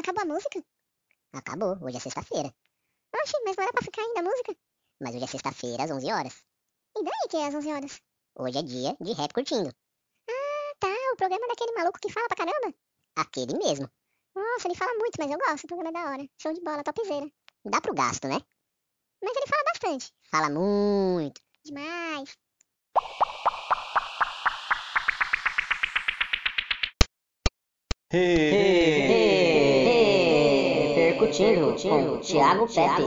Acabou a música? Acabou, hoje é sexta-feira. Oxi, mas não era pra ficar ainda a música? Mas hoje é sexta-feira, às 11 horas. E daí que é às 11 horas? Hoje é dia de rap curtindo. Ah, tá, o programa daquele maluco que fala pra caramba? Aquele mesmo. Nossa, ele fala muito, mas eu gosto, o programa é da hora. Show de bola, topzera. Dá pro gasto, né? Mas ele fala bastante. Fala muito. Demais. Percutindo com Thiago Pepe.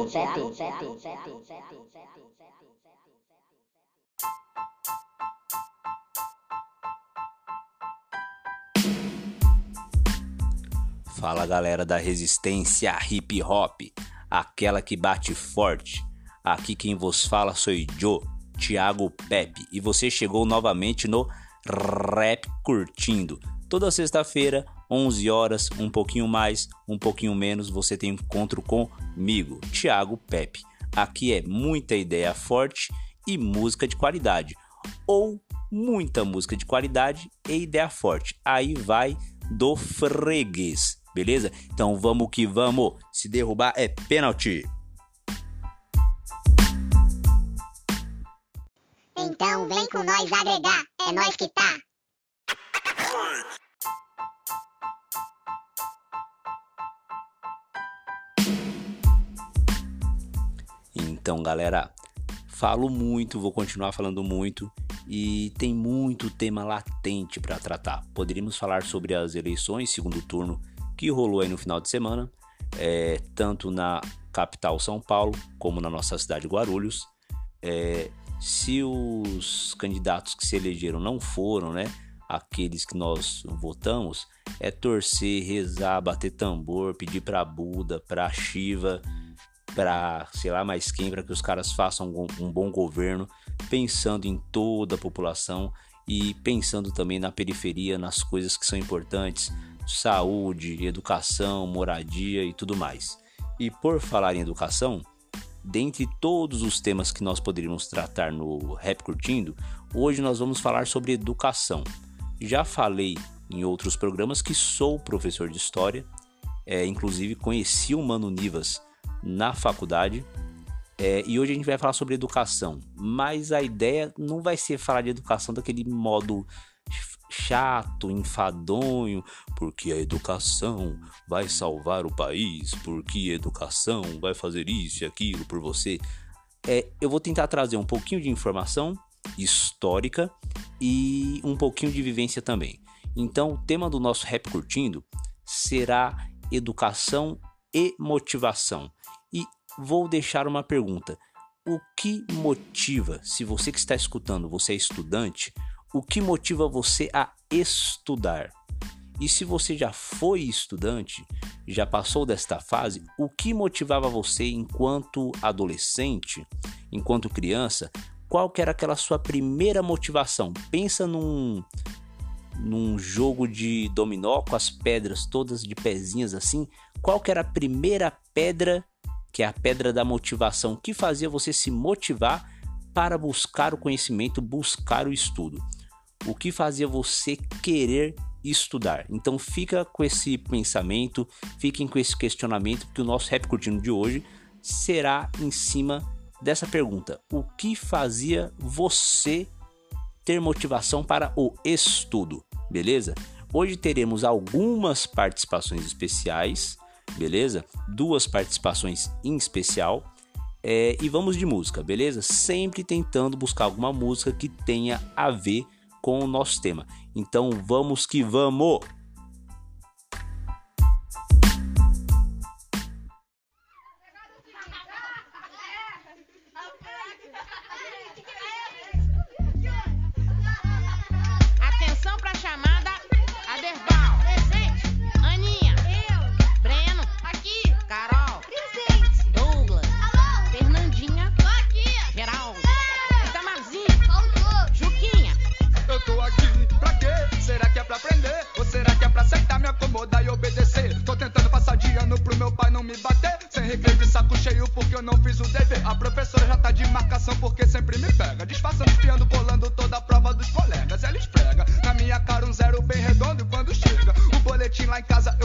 Fala galera da resistência hip hop, aquela que bate forte. Aqui quem vos fala sou Joe, Thiago Pepe, e você chegou novamente no Rap Curtindo. Toda sexta-feira, 11 horas, um pouquinho mais, um pouquinho menos, você tem encontro comigo, Thiago Pepe. Aqui é muita ideia forte e música de qualidade, ou muita música de qualidade e ideia forte. Aí vai do freguês, beleza? Então vamos que vamos. Se derrubar é pênalti. Então vem com nós agregar, é nós que tá. Então, galera, falo muito, vou continuar falando muito e tem muito tema latente para tratar. Poderíamos falar sobre as eleições, segundo turno, que rolou aí no final de semana, é, tanto na capital São Paulo como na nossa cidade Guarulhos. É, se os candidatos que se elegeram não foram, né, aqueles que nós votamos, é torcer, rezar, bater tambor, pedir para Buda, para Shiva, para sei lá mais quem, para que os caras façam um, um bom governo, pensando em toda a população e pensando também na periferia, nas coisas que são importantes, saúde, educação, moradia e tudo mais. E por falar em educação, dentre todos os temas que nós poderíamos tratar no Rap Curtindo, hoje nós vamos falar sobre educação. Já falei em outros programas que sou professor de história, é, inclusive conheci o Mano Nivas na faculdade. É, e hoje a gente vai falar sobre educação, mas a ideia não vai ser falar de educação daquele modo chato, enfadonho, porque a educação vai salvar o país, porque a educação vai fazer isso e aquilo por você. É, eu vou tentar trazer um pouquinho de informação histórica e um pouquinho de vivência também. Então, o tema do nosso rap curtindo será educação e motivação. Vou deixar uma pergunta: o que motiva, se você que está escutando, você é estudante, o que motiva você a estudar? E se você já foi estudante, já passou desta fase, o que motivava você enquanto adolescente, enquanto criança? Qual que era aquela sua primeira motivação? Pensa num num jogo de dominó com as pedras todas de pezinhas assim, qual que era a primeira pedra, que é a pedra da motivação, que fazia você se motivar para buscar o conhecimento, buscar o estudo? O que fazia você querer estudar? Então fica com esse pensamento, fiquem com esse questionamento, que o nosso Rap Curtindo de hoje será em cima dessa pergunta: o que fazia você ter motivação para o estudo, beleza? Hoje teremos algumas participações especiais, beleza? Duas participações em especial. É, e vamos de música, beleza? Sempre tentando buscar alguma música que tenha a ver com o nosso tema. Então vamos que vamos! Me bater. Sem recreio de saco cheio porque eu não fiz o dever. A professora já tá de marcação porque sempre me pega. Disfarçando, espiando, bolando toda a prova dos colegas. Ela esfrega na minha cara um zero bem redondo. Quando chega o boletim lá em casa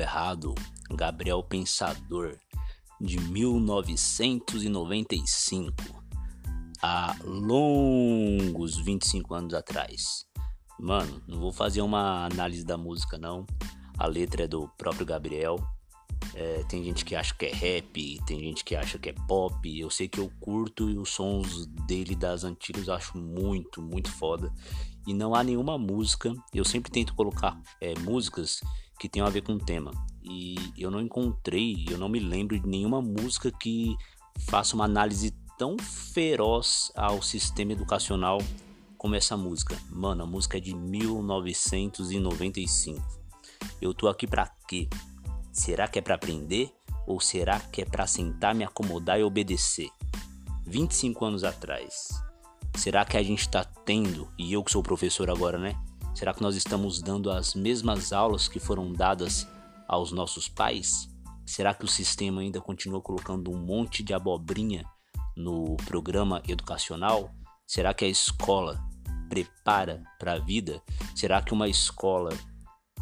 Errado, Gabriel Pensador, de 1995, há longos 25 anos atrás. Mano, não vou fazer uma análise da música não. A letra é do próprio Gabriel. É, tem gente que acha que é rap, tem gente que acha que é pop. Eu sei que eu curto e os sons dele das antigas eu acho muito, muito foda. E não há nenhuma música. Eu sempre tento colocar é, músicas que tenham a ver com o tema. E eu não encontrei, eu não me lembro de nenhuma música que faça uma análise tão feroz ao sistema educacional como essa música. Mano, a música é de 1995. Eu tô aqui para quê? Será que é para aprender ou será que é para sentar, me acomodar e obedecer? 25 anos atrás. Será que a gente tá tendo, e eu que sou professor agora, né? Será que nós estamos dando as mesmas aulas que foram dadas aos nossos pais? Será que o sistema ainda continua colocando um monte de abobrinha no programa educacional? Será que a escola prepara para a vida? Será que uma escola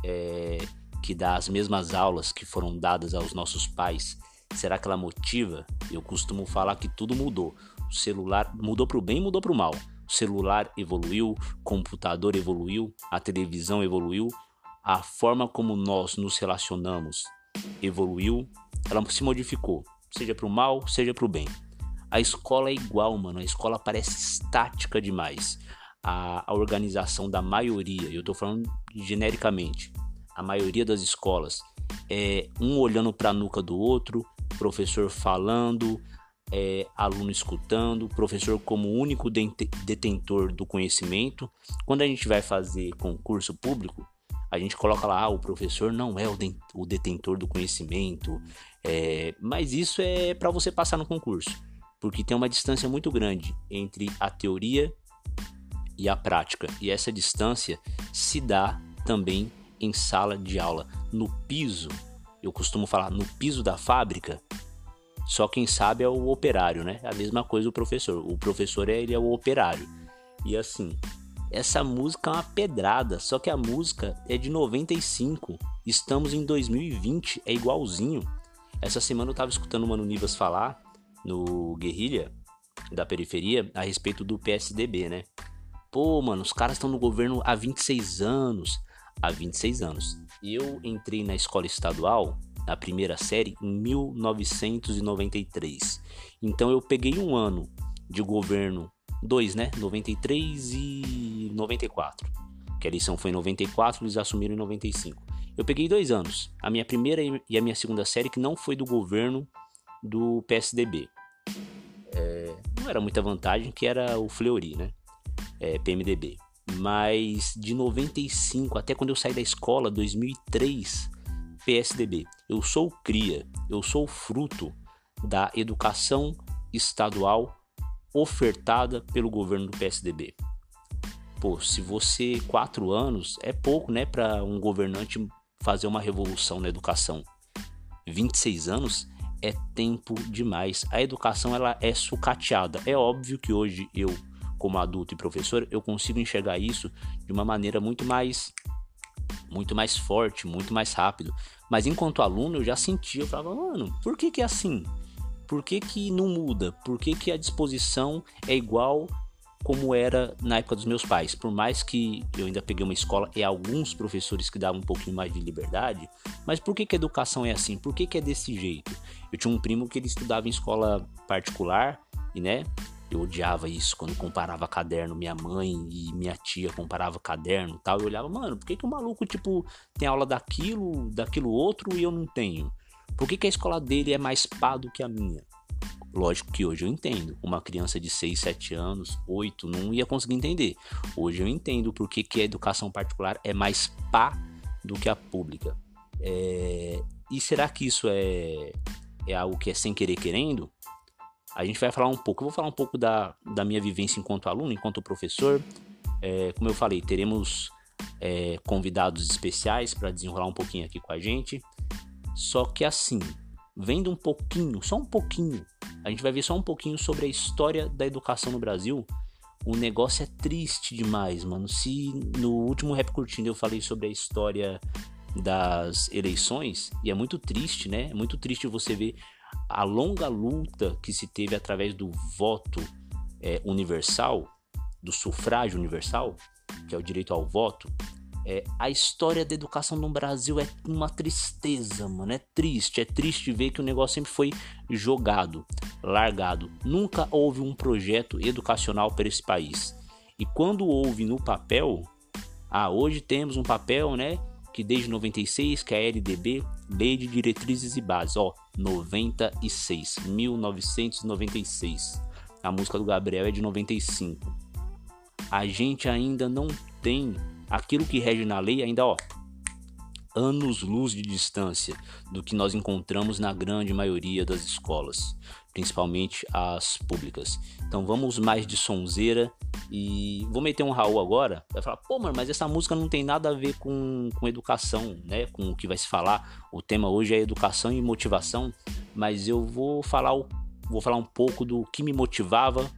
é, que dá as mesmas aulas que foram dadas aos nossos pais, será que ela motiva? Eu costumo falar que tudo mudou. O celular mudou para o bem, mudou para o mal. Celular evoluiu, computador evoluiu, a televisão evoluiu, a forma como nós nos relacionamos evoluiu, ela se modificou, seja para o mal, seja para o bem. A escola é igual, mano. A escola parece estática demais. A, a organização da maioria, eu tô falando genericamente, a maioria das escolas é um olhando para a nuca do outro, professor falando, é, aluno escutando, professor como único detentor do conhecimento. Quando a gente vai fazer concurso público, a gente coloca lá, ah, o professor não é o, de, o detentor do conhecimento, é, mas isso é para você passar no concurso, porque tem uma distância muito grande entre a teoria e a prática, e essa distância se dá também em sala de aula, no piso. Eu costumo falar no piso da fábrica. Só quem sabe é o operário, né? A mesma coisa o professor. O professor é, ele é o operário. E assim, essa música é uma pedrada, só que a música é de 95. Estamos em 2020, é igualzinho. Essa semana eu tava escutando o Mano Nivas falar no Guerrilha da Periferia a respeito do PSDB, né? Pô, mano, os caras estão no governo há 26 anos. Há 26 anos. Eu entrei na escola estadual, na primeira série, em 1993. Então eu peguei um ano de governo dois, né? 93 e 94. Que a eleição foi em 94, eles assumiram em 95. Eu peguei dois anos, a minha primeira e a minha segunda série, que não foi do governo do PSDB. É, não era muita vantagem, que era o Fleury, né? É, PMDB. Mas de 95 até quando eu saí da escola, 2003, PSDB. Eu sou cria, eu sou fruto da educação estadual ofertada pelo governo do PSDB. Pô, se você quatro anos é pouco, né, para um governante fazer uma revolução na educação. 26 anos é tempo demais. A educação ela é sucateada. É óbvio que hoje eu, como adulto e professor, eu consigo enxergar isso de uma maneira muito mais muito mais forte, muito mais rápido. Mas enquanto aluno eu já sentia, eu falava, mano, por que que é assim? Por que, que não muda? Por que, que a disposição é igual como era na época dos meus pais? Por mais que eu ainda peguei uma escola e alguns professores que davam um pouquinho mais de liberdade, mas por que, que a educação é assim? Por que, que é desse jeito? Eu tinha um primo que ele estudava em escola particular e, né, eu odiava isso quando comparava caderno, minha mãe e minha tia comparava caderno tal. Eu olhava, mano, por que, que o maluco, tipo, tem aula daquilo, daquilo outro e eu não tenho? Por que, que a escola dele é mais pá do que a minha? Lógico que hoje eu entendo. Uma criança de 6, 7 anos, 8, não ia conseguir entender. Hoje eu entendo por que, que a educação particular é mais pá do que a pública. É... E será que isso é, é algo que é sem querer querendo? A gente vai falar um pouco. Eu vou falar um pouco da, da minha vivência enquanto aluno, enquanto professor. É, como eu falei, teremos é, convidados especiais para desenrolar um pouquinho aqui com a gente. Só que assim, vendo um pouquinho, só um pouquinho, a gente vai ver só um pouquinho sobre a história da educação no Brasil. O negócio é triste demais, mano. Se no último Rap Curtindo eu falei sobre a história das eleições, e é muito triste, né? É muito triste você ver a longa luta que se teve através do voto é, universal, do sufrágio universal, que é o direito ao voto, é, a história da educação no Brasil é uma tristeza, mano. É triste. É triste ver que o negócio sempre foi jogado, largado. Nunca houve um projeto educacional para esse país. E quando houve no papel, ah, hoje temos um papel, né? Que desde 96, que é a LDB, Lei de Diretrizes e Bases, ó, 96, 1996. A música do Gabriel é de 95. A gente ainda não tem aquilo que rege na lei, ainda ó, anos-luz de distância do que nós encontramos na grande maioria das escolas, principalmente as públicas. Então vamos mais de sonzeira e vou meter um Raul agora. Vai falar, pô, mano, mas essa música não tem nada a ver com, com educação, né? Com o que vai se falar. O tema hoje é educação e motivação, mas eu vou falar, vou falar um pouco do que me motivava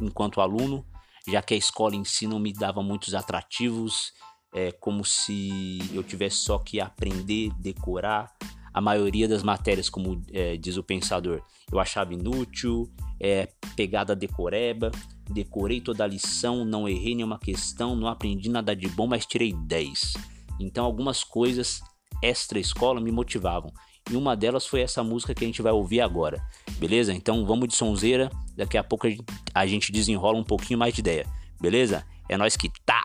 enquanto aluno, já que a escola em si não me dava muitos atrativos é como se eu tivesse só que aprender, decorar. A maioria das matérias, como é, diz o pensador, eu achava inútil, é, pegada decoreba, decorei toda a lição, não errei nenhuma questão, não aprendi nada de bom, mas tirei 10. Então algumas coisas extra escola me motivavam. E uma delas foi essa música que a gente vai ouvir agora. Beleza? Então vamos de sonzeira, daqui a pouco a gente desenrola um pouquinho mais de ideia. Beleza? É nós que tá.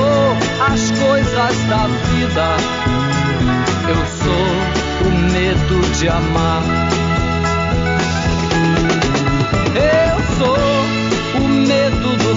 as coisas da vida. Eu sou o medo de amar. Eu sou o medo do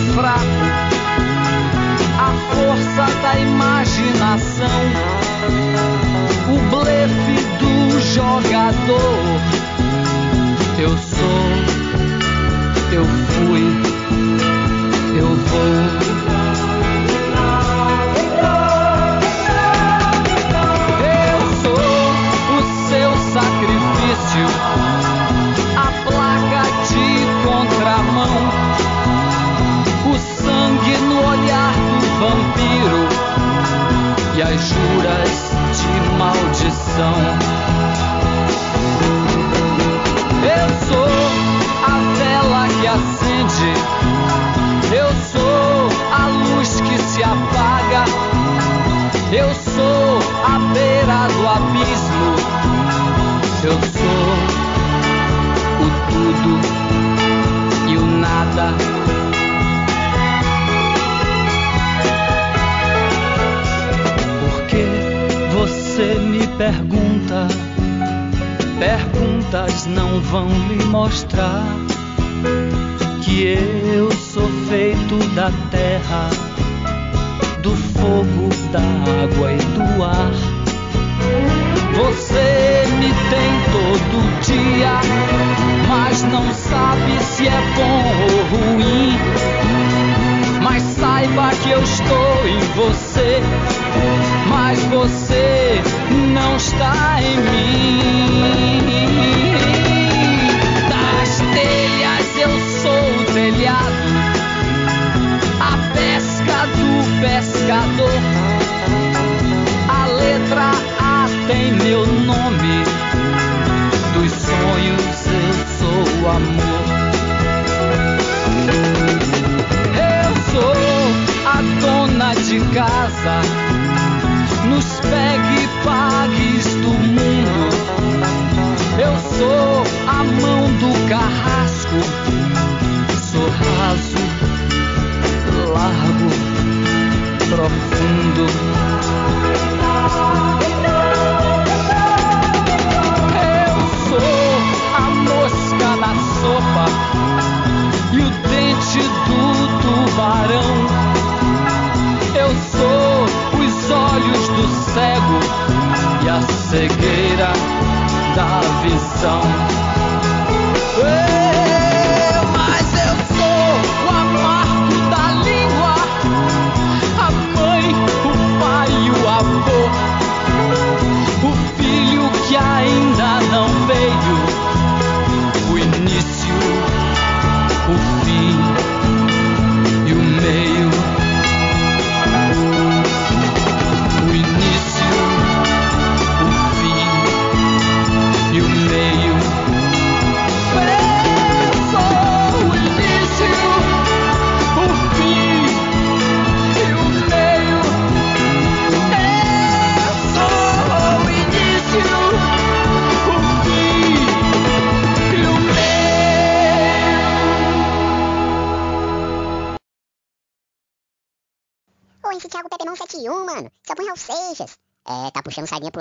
song.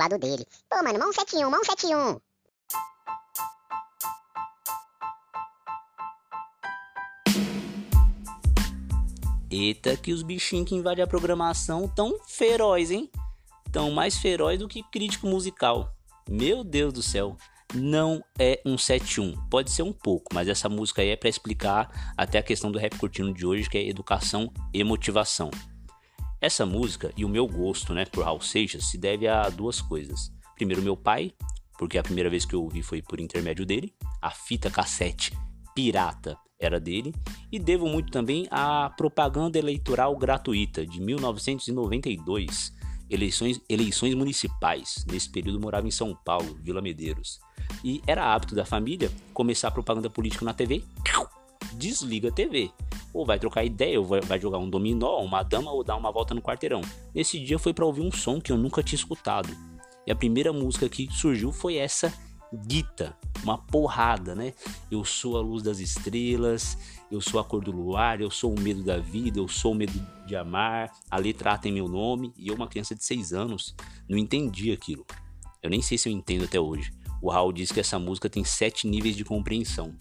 Lado dele. Pô, mano, mão 71, mão 71. Eita, que os bichinhos que invadem a programação tão feroz, hein? Tão mais feroz do que crítico musical. Meu Deus do céu. Não é um 71. Pode ser um pouco, mas essa música aí é pra explicar até a questão do rap curtindo de hoje, que é educação e motivação. Essa música e o meu gosto, né, por Raul Seixas se deve a duas coisas. Primeiro, meu pai, porque a primeira vez que eu ouvi foi por intermédio dele. A fita cassete pirata era dele. E devo muito também à propaganda eleitoral gratuita de 1992. Eleições, eleições municipais. Nesse período morava em São Paulo, Vila Medeiros. E era hábito da família começar a propaganda política na TV. Desliga a TV. Ou vai trocar ideia, ou vai, jogar um dominó, uma dama, ou dar uma volta no quarteirão. Nesse dia foi para ouvir um som que eu nunca tinha escutado. E a primeira música que surgiu foi essa Guita, uma porrada, né? Eu sou a luz das estrelas, eu sou a cor do luar, eu sou o medo da vida, eu sou o medo de amar. A letra A tem meu nome e eu, uma criança de 6 anos, não entendi aquilo. Eu nem sei se eu entendo até hoje. O Raul diz que essa música tem sete níveis de compreensão.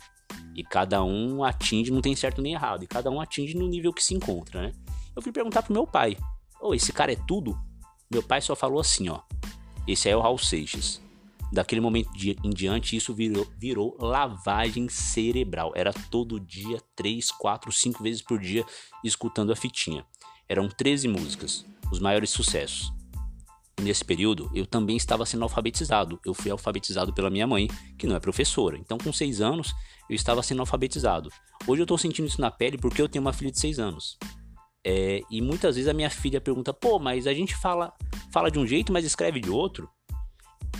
E cada um atinge, não tem certo nem errado, e cada um atinge no nível que se encontra, né? Eu fui perguntar pro meu pai: Ô, esse cara é tudo? Meu pai só falou assim, ó. Esse aí é o Raul Seixas. Daquele momento em diante, isso virou, virou lavagem cerebral. Era todo dia, 3, 4, 5 vezes por dia, escutando a fitinha. Eram 13 músicas, os maiores sucessos. Nesse período, eu também estava sendo alfabetizado. Eu fui alfabetizado pela minha mãe, que não é professora. Então, com 6 anos, eu estava sendo alfabetizado. Hoje eu estou sentindo isso na pele porque eu tenho uma filha de 6 anos. É, e muitas vezes a minha filha pergunta: pô, mas a gente fala, fala de um jeito, mas escreve de outro?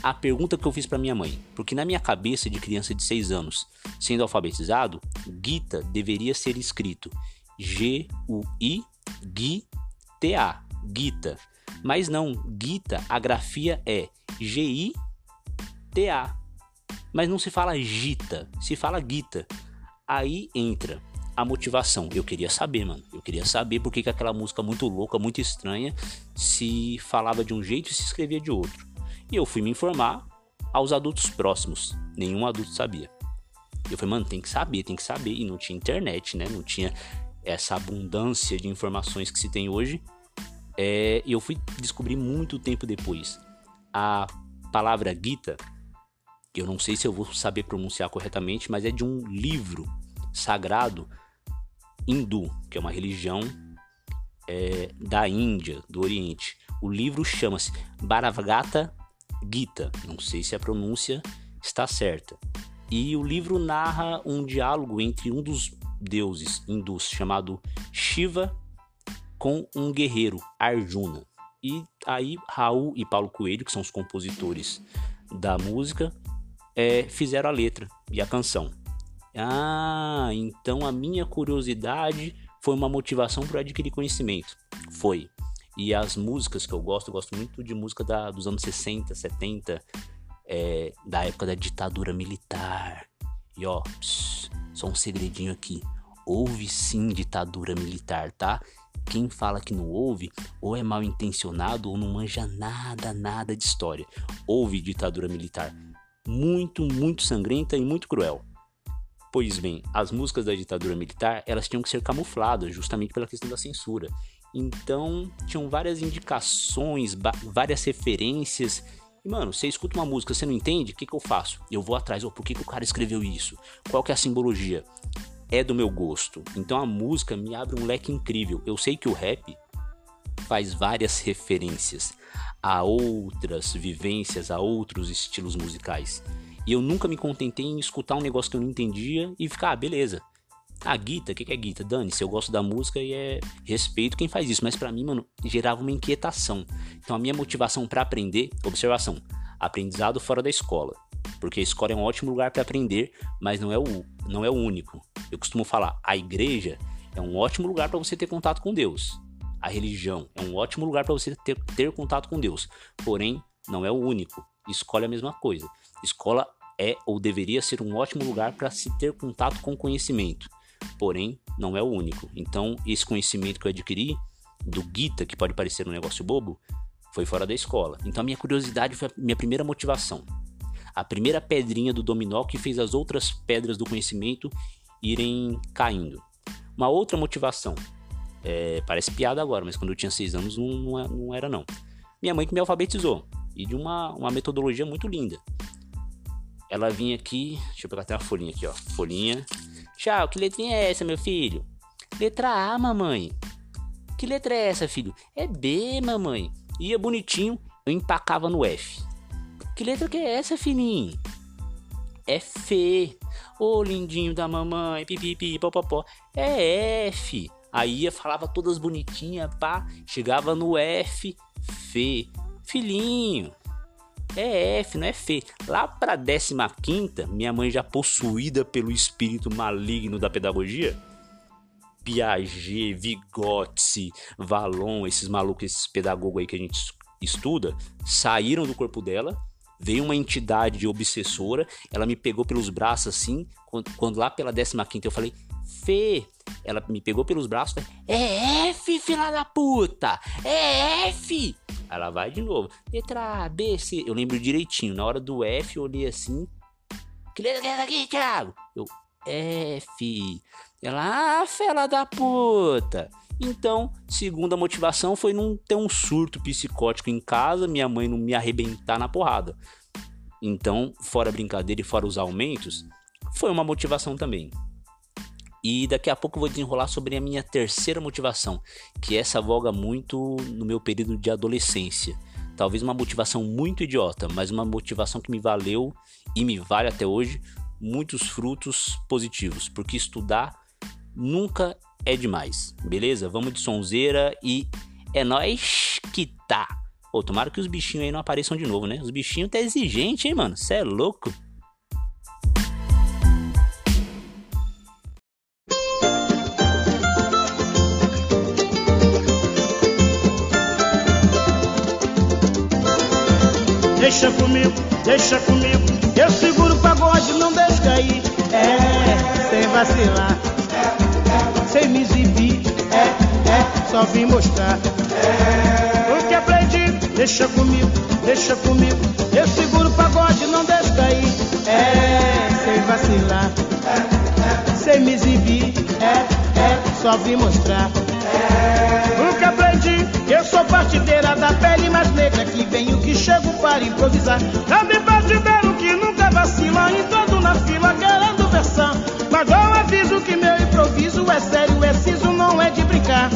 A pergunta que eu fiz para minha mãe, porque na minha cabeça de criança de 6 anos, sendo alfabetizado, Gita deveria ser escrito G-U-I-G-T-A, Gita. Mas não, Gita, a grafia é G-I-T-A. Mas não se fala Gita, se fala Gita. Aí entra a motivação. Eu queria saber, mano. Eu queria saber por que, que aquela música muito louca, muito estranha, se falava de um jeito e se escrevia de outro. E eu fui me informar aos adultos próximos. Nenhum adulto sabia. Eu falei, mano, tem que saber, tem que saber. E não tinha internet, né? Não tinha essa abundância de informações que se tem hoje. É, eu fui descobrir muito tempo depois. A palavra Gita, eu não sei se eu vou saber pronunciar corretamente, mas é de um livro sagrado hindu, que é uma religião é, da Índia, do Oriente. O livro chama-se Bharagavata Gita. Não sei se a pronúncia está certa. E o livro narra um diálogo entre um dos deuses hindus chamado Shiva com um guerreiro, Arjuna. E aí Raul e Paulo Coelho, que são os compositores da música, é, fizeram a letra e a canção. Ah, então a minha curiosidade foi uma motivação para adquirir conhecimento. Foi. E as músicas que eu gosto, eu gosto muito de música da, dos anos 60, 70, é, da época da ditadura militar. E ó, só um segredinho aqui. Houve sim ditadura militar, tá? Quem fala que não houve, ou é mal intencionado, ou não manja nada, nada de história. Houve ditadura militar. Muito, muito sangrenta e muito cruel. Pois bem, as músicas da ditadura militar, elas tinham que ser camufladas, justamente pela questão da censura. Então, tinham várias indicações, várias referências. E, mano, você escuta uma música, você não entende, o que, que eu faço? Eu vou atrás, oh, por que, que o cara escreveu isso? Qual que é a simbologia? É do meu gosto. Então a música me abre um leque incrível. Eu sei que o rap faz várias referências a outras vivências, a outros estilos musicais. E eu nunca me contentei em escutar um negócio que eu não entendia e ficar, ah, beleza. A guita, o que, que é guita? Dane-se, eu gosto da música e é respeito quem faz isso, mas pra mim, mano, gerava uma inquietação. Então a minha motivação pra aprender, observação, aprendizado fora da escola. Porque a escola é um ótimo lugar pra aprender, mas não é o, não é o único. Eu costumo falar, a igreja é um ótimo lugar pra você ter contato com Deus. A religião é um ótimo lugar pra você ter, ter contato com Deus. Porém, não é o único. Escola é a mesma coisa. Escola é ou deveria ser um ótimo lugar para se ter contato com conhecimento. Porém, não é o único. Então, esse conhecimento que eu adquiri do Gita, que pode parecer um negócio bobo, foi fora da escola. Então, a minha curiosidade foi a minha primeira motivação. A primeira pedrinha do dominó que fez as outras pedras do conhecimento irem caindo. Uma outra motivação. é, parece piada agora, mas quando eu tinha seis anos não, é- não era não. Minha mãe que me alfabetizou. E de uma, uma metodologia muito linda. Ela vinha aqui. Deixa eu pegar até uma folhinha aqui, ó. Folhinha. Tchau, que letrinha é essa, meu filho? Letra A, mamãe. Que letra é essa, filho? É B, mamãe. Ia bonitinho, eu empacava no F. Que letra que é essa, filhinho? É F. Ô, lindinho da mamãe, pipipi, popopó. É F. Aí ia, falava todas bonitinhas, pá. Chegava no F, F. Filhinho, é F, não é F. Lá pra 15, minha mãe já possuída pelo espírito maligno da pedagogia. Piaget, Vygotsky, Valon, esses malucos, esses pedagogos aí que a gente es- estuda, saíram do corpo dela. Veio uma entidade obsessora, ela me pegou pelos braços assim. Quando, quando lá pela 15 eu falei, Fê, ela me pegou pelos braços, falei, é F, filha da puta, é F. Ela vai de novo. Letra A, B, C. Eu lembro direitinho. Na hora do F, eu olhei assim. Que letra que é essa aqui, Thiago? Eu, F. Ela, ah, fela da puta. Então, segunda motivação foi não ter um surto psicótico em casa, minha mãe não me arrebentar na porrada. Então, fora brincadeira e fora os aumentos, foi uma motivação também. E daqui a pouco eu vou desenrolar sobre a minha terceira motivação, que essa voga muito no meu período de adolescência. Talvez uma motivação muito idiota, mas uma motivação que me valeu e me vale até hoje muitos frutos positivos, porque estudar nunca é demais, beleza? Vamos de sonzeira e é nós que tá. Ô, tomara que os bichinhos aí não apareçam de novo, né? Os bichinhos tá exigente, hein, mano? Cê é louco? Deixa comigo, deixa comigo. Eu seguro o pagode, não deixo cair. É, sem vacilar. Sem me exibir. É, é, só vim mostrar. O que aprendi, deixa comigo, deixa comigo. Eu seguro o pagode, não deixo cair. É, sem vacilar. Sem me exibir. É, é, só vim mostrar. O que aprendi, eu sou partideira da pele mais negra que venho que chego para improvisar. Também partideiro que nunca vacila, em todo na fila querendo versão. Mas eu aviso que brincar.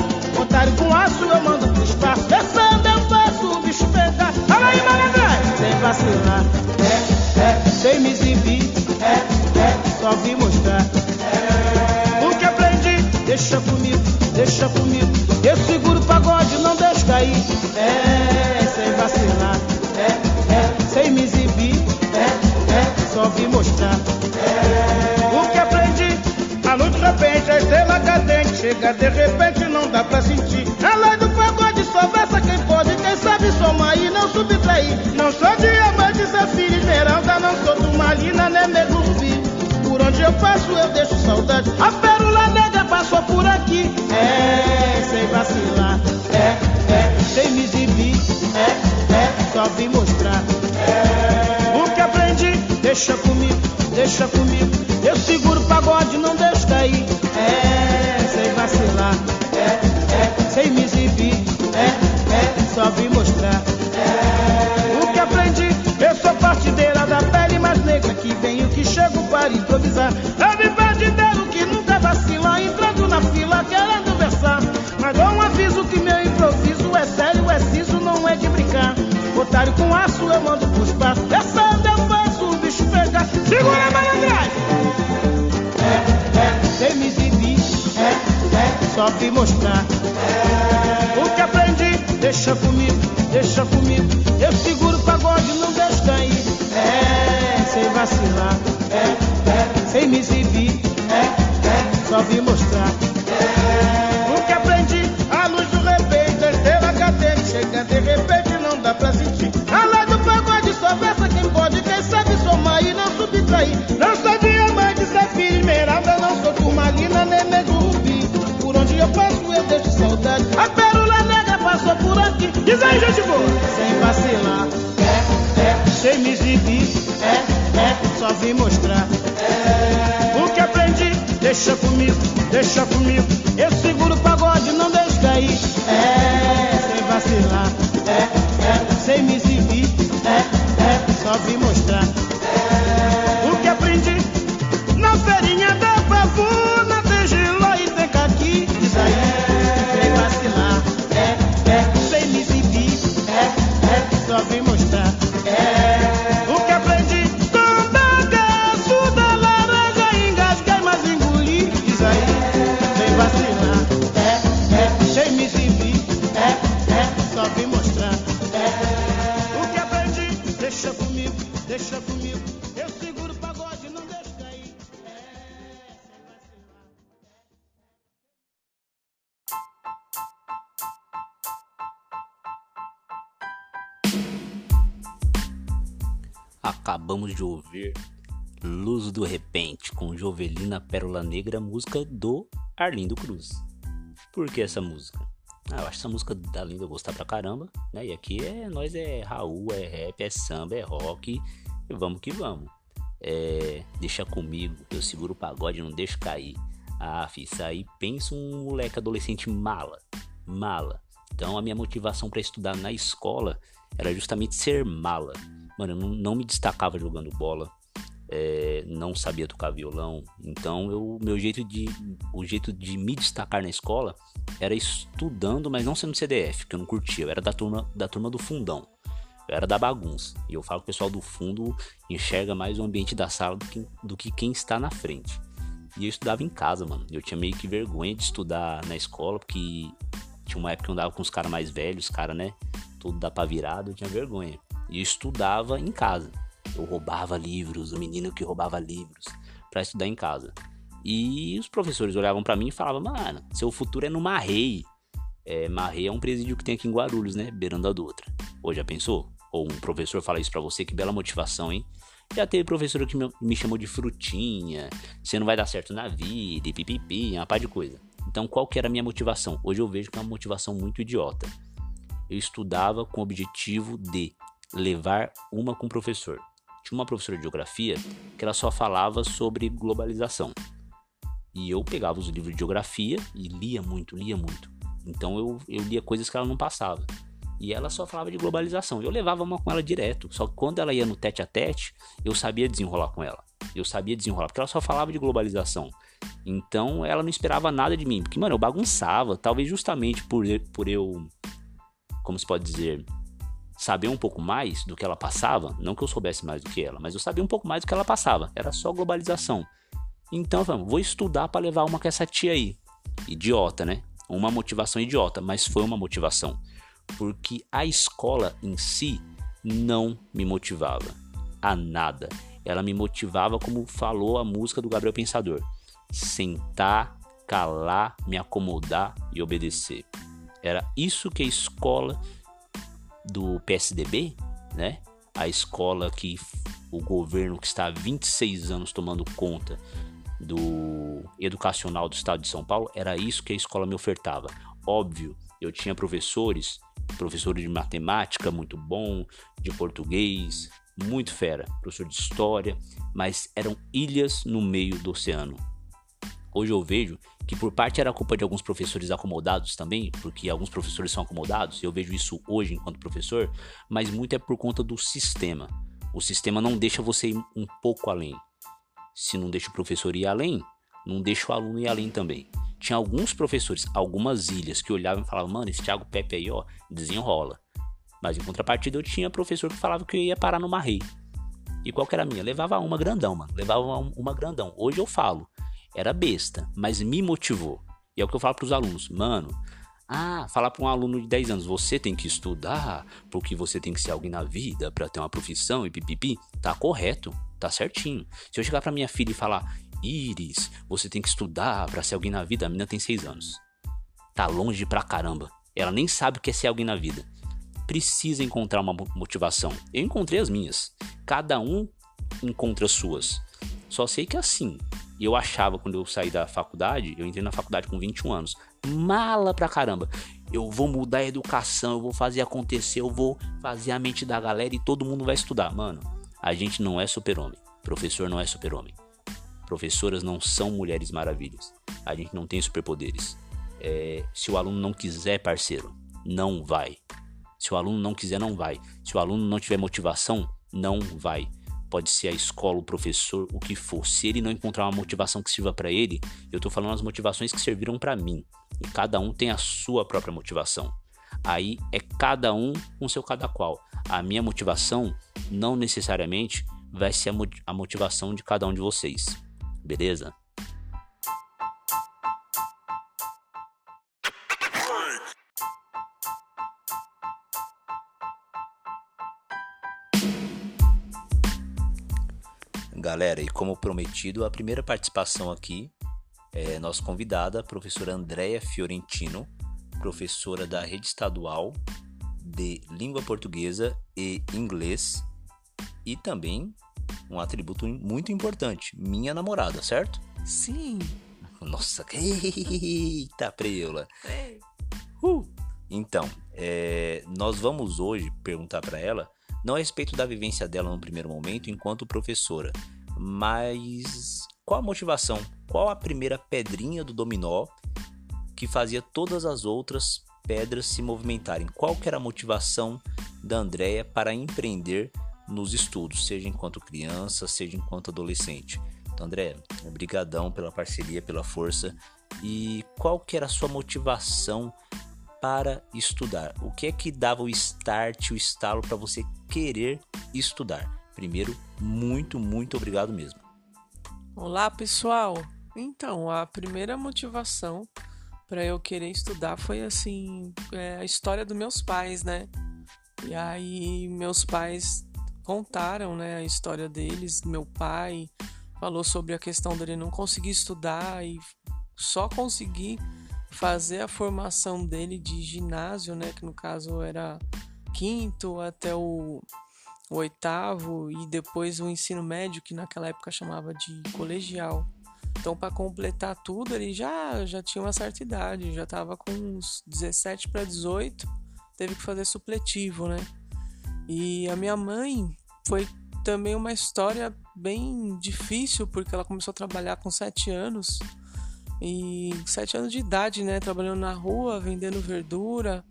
Com aço eu mando espaço, descendo eu faço o bicho pegar. Fala aí, malandrão! Sem vacilar, é, é, sem me exibir, é, é, só vim mostrar. O que aprendi, deixa comigo, deixa comigo. Eu seguro o pagode, não deixo cair. É, sem vacilar. É, é, sem me exibir. É, é, só vim mostrar. O que aprendi, a luz de repente, a estrela cadente. Chega de repente, somar e não subtrair. Não sou diamante, Zé Filho Esmeralda. Não sou turmalina, nem nego zumbi. Por onde eu passo, eu deixo saudade. A pérola negra passou por aqui. É, sem vacilar. É, é, sem me exibir. É, é, só vim mostrar. O que aprendi, deixa comigo, deixa comigo. Eu seguro o pagode, não deixo cair. bandeira da pele mais negra que venho, que chego para improvisar. É eu me que nunca vacila, entrando na fila querendo versar. Mas dou um aviso que meu improviso é sério, é siso, não é de brincar. Otário com aço eu mando pros passos. essa anda eu faço o bicho pega. Segura a malandragem! É, é sem me dividir é, só vi mostrar. É, o que aprendi, deixa comigo. Vacilar. É, é, sem me exibir. É, é, só vim Pérola Negra, música do Arlindo Cruz. Por que essa música? Ah, eu acho essa música da Linda gostar pra caramba, né? E aqui é nós é Raul, é rap, é samba, é rock, e vamos que vamos. É, deixa comigo, eu seguro o pagode, não deixo cair. Ah, fi, isso aí pensa um moleque adolescente mala, mala. Então a minha motivação pra estudar na escola era justamente ser mala. Mano, eu não me destacava jogando bola, é, não sabia tocar violão. Então, eu, meu jeito de, o jeito de me destacar na escola era estudando, mas não sendo CDF, que eu não curtia. Eu era da turma, da turma do fundão. Eu era da bagunça. E eu falo que o pessoal do fundo enxerga mais o ambiente da sala do que, do que quem está na frente. E eu estudava em casa, mano. Eu tinha meio que vergonha de estudar na escola, porque tinha uma época que eu andava com os caras mais velhos, cara, né? Tudo dá pra virado, eu tinha vergonha. E eu estudava em casa. Eu roubava livros, o menino que roubava livros para estudar em casa. E os professores olhavam para mim e falavam: "Mano, seu futuro é no Marrei". É, Marrei é um presídio que tem aqui em Guarulhos, né? Beirando a Dutra. Ou já pensou? Ou um professor fala isso para você, que bela motivação, hein? Já teve professor que me, chamou de frutinha, você não vai dar certo na vida, e pipipi, uma par de coisa. Então, qual que era a minha motivação? Hoje eu vejo que é uma motivação muito idiota. Eu estudava com o objetivo de levar uma com o professor. Tinha uma professora de geografia que ela só falava sobre globalização. E eu pegava os livros de geografia e lia muito, lia muito. Então eu, eu lia coisas que ela não passava. E ela só falava de globalização. Eu levava uma com ela direto. Só que quando ela ia no tete a tete, eu sabia desenrolar com ela. Eu sabia desenrolar, porque ela só falava de globalização. Então ela não esperava nada de mim. Porque, mano, eu bagunçava. Talvez justamente por, por eu. Como se pode dizer? Saber um pouco mais do que ela passava. Não que eu soubesse mais do que ela, mas eu sabia um pouco mais do que ela passava. Era só globalização. Então, vou estudar para levar uma com essa tia aí. Idiota, né? Uma motivação idiota, mas foi uma motivação porque a escola em si não me motivava a nada. Ela me motivava como falou a música do Gabriel Pensador: sentar, calar, me acomodar e obedecer. Era isso que a escola do PSDB, né? A escola que o governo que está há 26 anos tomando conta do educacional do estado de São Paulo, era isso que a escola me ofertava. Óbvio, eu tinha professores professor de matemática muito bom, de português, muito fera, professor de história, mas eram ilhas no meio do oceano. Hoje eu vejo que por parte era culpa de alguns professores acomodados também, porque alguns professores são acomodados, eu vejo isso hoje enquanto professor, mas muito é por conta do sistema. O sistema não deixa você ir um pouco além. Se não deixa o professor ir além, não deixa o aluno ir além também. Tinha alguns professores, algumas ilhas, que olhavam e falavam, mano, esse Thiago Pepe aí, ó, desenrola. Mas em contrapartida eu tinha professor que falava que eu ia parar numa rei. E qual que era a minha? Levava uma grandão, mano. Levava uma grandão. Hoje eu falo, era besta, mas me motivou. E é o que eu falo pros alunos, mano. Ah, falar para um aluno de 10 anos, você tem que estudar porque você tem que ser alguém na vida para ter uma profissão e pipipi, tá correto, tá certinho. Se eu chegar para minha filha e falar, Iris, você tem que estudar para ser alguém na vida, a menina tem 6 anos. Tá longe pra caramba. Ela nem sabe o que é ser alguém na vida. Precisa encontrar uma mo- motivação. Eu encontrei as minhas. Cada um encontra as suas. Só sei que é assim. E eu achava quando eu saí da faculdade, eu entrei na faculdade com 21 anos, mala pra caramba. Eu vou mudar a educação, eu vou fazer acontecer, eu vou fazer a mente da galera e todo mundo vai estudar. Mano, a gente não é super-homem. Professor não é super-homem. Professoras não são mulheres maravilhas. A gente não tem superpoderes. É, se o aluno não quiser, parceiro, não vai. Se o aluno não quiser, não vai. Se o aluno não tiver motivação, não vai. Pode ser a escola, o professor, o que for. Se ele não encontrar uma motivação que sirva pra ele, eu tô falando as motivações que serviram pra mim. E cada um tem a sua própria motivação. Aí é cada um com seu cada qual. A minha motivação não necessariamente vai ser a motivação de cada um de vocês. Beleza? Galera, e como prometido, a primeira participação aqui é nossa convidada, a professora Andréia Fiorentino, professora da rede estadual de língua portuguesa e inglês, e também um atributo muito importante, minha namorada, certo? Sim. Nossa, eita preula. Uh. Então, é, nós vamos hoje perguntar para ela, não a respeito da vivência dela no primeiro momento enquanto professora, mas qual a motivação, qual a primeira pedrinha do dominó que fazia todas as outras pedras se movimentarem? Qual que era a motivação da Andrea para empreender nos estudos, seja enquanto criança, seja enquanto adolescente? Então, André, obrigadão pela parceria, pela força. E qual que era a sua motivação para estudar? O que é que dava o start, o estalo para você querer estudar? Primeiro, muito, muito obrigado mesmo. Olá, pessoal. Então, a primeira motivação para eu querer estudar foi assim, é, a história dos meus pais, né? E aí meus pais contaram, né, a história deles. Meu pai falou sobre a questão dele não conseguir estudar e só conseguir fazer a formação dele de ginásio, né, que no caso era quinto até o, o oitavo e depois o ensino médio, que naquela época chamava de colegial. Então, para completar tudo, ele já, já tinha uma certa idade, já estava com uns 17 para 18, teve que fazer supletivo, né? E a minha mãe foi também uma história bem difícil, porque ela começou a trabalhar com 7 anos, e 7 anos de idade, né? Trabalhando na rua, vendendo verdura,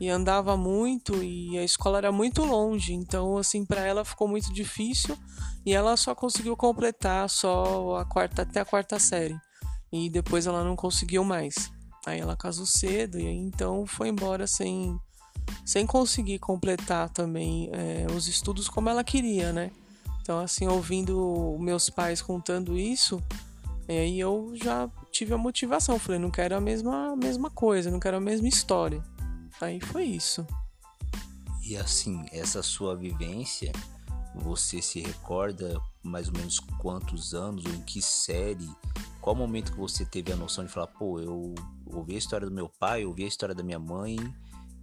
e andava muito, e a escola era muito longe, então, assim, para ela ficou muito difícil, e ela só conseguiu completar só a quarta, até a quarta série, e depois ela não conseguiu mais. Aí ela casou cedo, e aí então foi embora sem sem conseguir completar também é, os estudos como ela queria, né? Então, assim, ouvindo meus pais contando isso, aí eu já tive a motivação. Falei, não quero a mesma, a mesma coisa, não quero a mesma história. Aí foi isso. E assim, essa sua vivência, você se recorda mais ou menos quantos anos ou em que série? Qual momento que você teve a noção de falar, pô, eu ouvi a história do meu pai, eu ouvi a história da minha mãe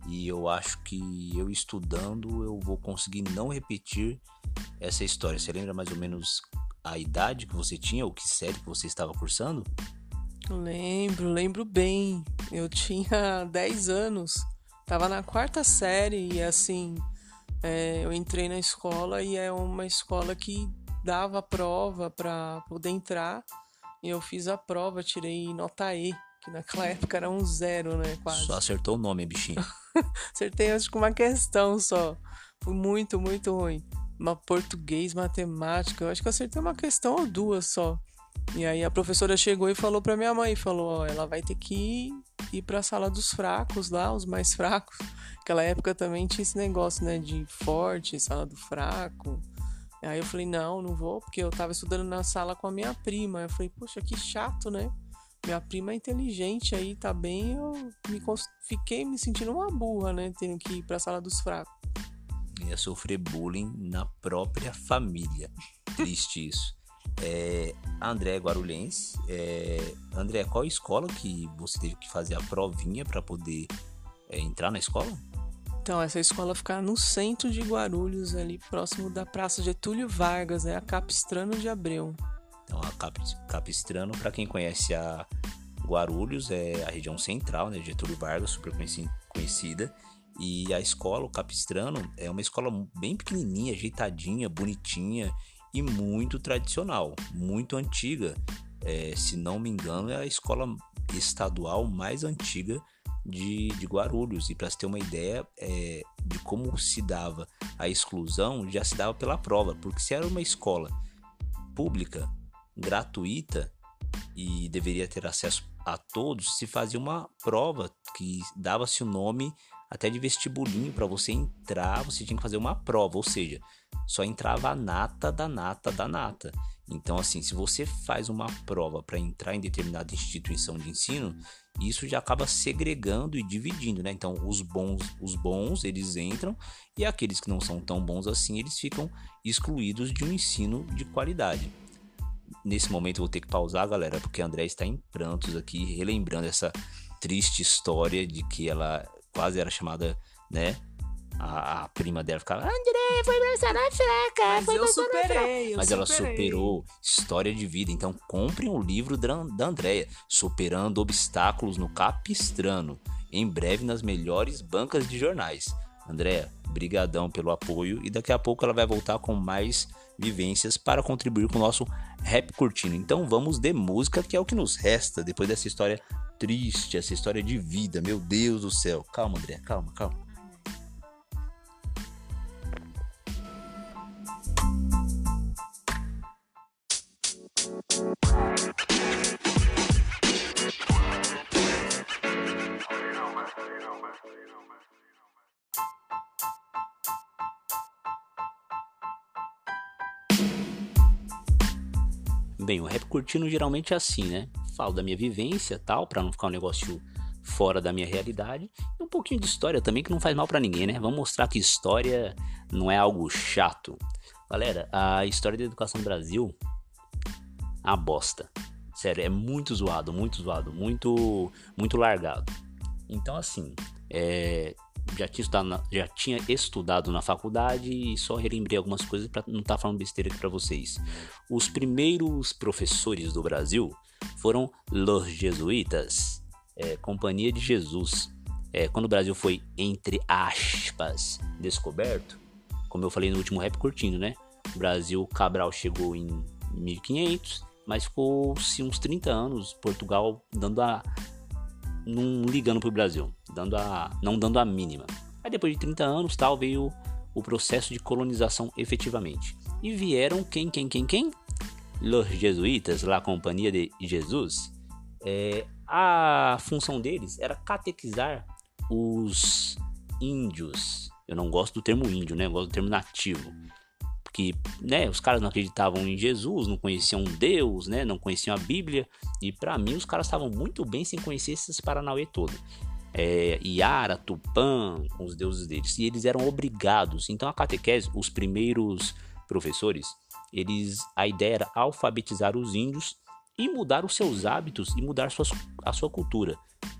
e eu acho que eu estudando eu vou conseguir não repetir essa história. Você lembra mais ou menos a idade que você tinha ou que série que você estava cursando? Lembro, lembro bem. Eu tinha 10 anos, tava na quarta série e assim, é, eu entrei na escola e é uma escola que dava prova para poder entrar e eu fiz a prova, tirei nota E, que naquela época era um zero, né? Quase. Só acertou o nome, bichinho. Acertei acho que uma questão só. Foi muito, muito ruim. Uma português, matemática. Eu acho que eu acertei uma questão ou duas só. E aí a professora chegou e falou pra minha mãe, falou, ó, ela vai ter que ir, ir pra sala dos fracos lá, os mais fracos. Naquela época também tinha esse negócio, né, de forte, sala do fraco. Aí eu falei, não, não vou, porque eu tava estudando na sala com a minha prima. Eu falei, poxa, que chato, né? Minha prima é inteligente aí, tá bem, eu me fiquei me sentindo uma burra, né, tendo que ir pra sala dos fracos. Ia sofrer bullying na própria família. Triste isso. É, André Guarulhense. É, André, qual escola que você teve que fazer a provinha para poder é, entrar na escola? Então, essa escola fica no centro de Guarulhos, ali próximo da Praça Getúlio Vargas, é a Capistrano de Abreu. Então, a Cap- Capistrano, para quem conhece a Guarulhos, é a região central, né? Getúlio Vargas, super conheci- conhecida. E a escola, o Capistrano, é uma escola bem pequenininha, ajeitadinha, bonitinha e muito tradicional, muito antiga. É, se não me engano, é a escola estadual mais antiga de, de Guarulhos. E para você ter uma ideia é, de como se dava a exclusão, já se dava pela prova, porque se era uma escola pública, gratuita e deveria ter acesso a todos, se fazia uma prova que dava-se o nome até de vestibulinho para você entrar, você tinha que fazer uma prova, ou seja, só entrava a nata da nata da nata. Então, assim, se você faz uma prova para entrar em determinada instituição de ensino, isso já acaba segregando e dividindo, né? Então, os bons, os bons, eles entram e aqueles que não são tão bons assim, eles ficam excluídos de um ensino de qualidade. Nesse momento eu vou ter que pausar, galera, porque a André está em prantos aqui, relembrando essa triste história de que ela quase era chamada, né? A, a prima dela ficava, André, foi pra sala fraca, Mas foi eu pra sala fraca." superei, eu Mas ela superou história de vida. Então comprem o livro da, da Andréia, Superando Obstáculos no Capistrano, em breve nas melhores bancas de jornais. Andréia, brigadão pelo apoio e daqui a pouco ela vai voltar com mais vivências para contribuir com o nosso rap curtindo. Então vamos de música, que é o que nos resta depois dessa história triste, essa história de vida. Meu Deus do céu. Calma, André, calma, calma. Bem, o rap curtindo geralmente é assim, né? Falo da minha vivência, tal, para não ficar um negócio fora da minha realidade, e um pouquinho de história também que não faz mal para ninguém, né? Vamos mostrar que história não é algo chato. Galera, a história da educação no Brasil uma bosta. Sério, é muito zoado, muito zoado, muito muito largado. Então assim, é, já tinha estudado na, já tinha estudado na faculdade e só relembrei algumas coisas para não estar falando besteira aqui para vocês. Os primeiros professores do Brasil foram los jesuítas, é, Companhia de Jesus. É, quando o Brasil foi entre aspas descoberto, como eu falei no último rap curtindo, né? O Brasil Cabral chegou em 1500, mas ficou-se uns 30 anos Portugal dando a não ligando pro Brasil, dando a não dando a mínima. Aí depois de 30 anos, tal, veio o processo de colonização efetivamente. E vieram quem, quem, quem, quem? Los jesuítas, la Companhia de Jesus. É, a função deles era catequizar os índios. Eu não gosto do termo índio, né? Eu gosto do termo nativo. Porque, né, os caras não acreditavam em Jesus, não conheciam Deus, né? Não conheciam a Bíblia. E para mim, os caras estavam muito bem sem conhecer esses Paranauê todo. É, Iara, Tupã, os deuses deles. E eles eram obrigados. Então, a catequese, os primeiros professores, eles a ideia era alfabetizar os índios e mudar os seus hábitos e mudar suas, a sua cultura,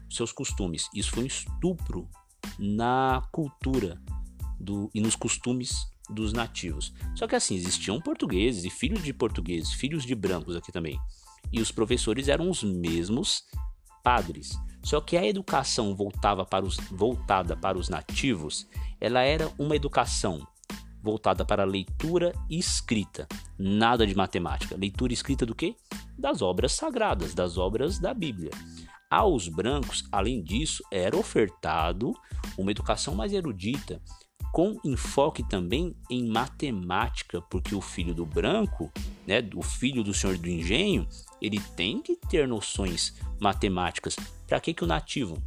seus costumes. Isso foi um estupro na cultura do, e nos costumes dos nativos. Só que assim, existiam portugueses e filhos de portugueses, filhos de brancos aqui também. E os professores eram os mesmos padres. Só que a educação voltava para os, voltada para os nativos, ela era uma educação voltada para leitura e escrita, nada de matemática. Leitura e escrita do quê? Das obras sagradas, das obras da Bíblia. Aos brancos, além disso, era ofertado uma educação mais erudita, com enfoque também em matemática, porque o filho do branco, né, o filho do senhor do engenho, ele tem que ter noções matemáticas. Para que, que o nativo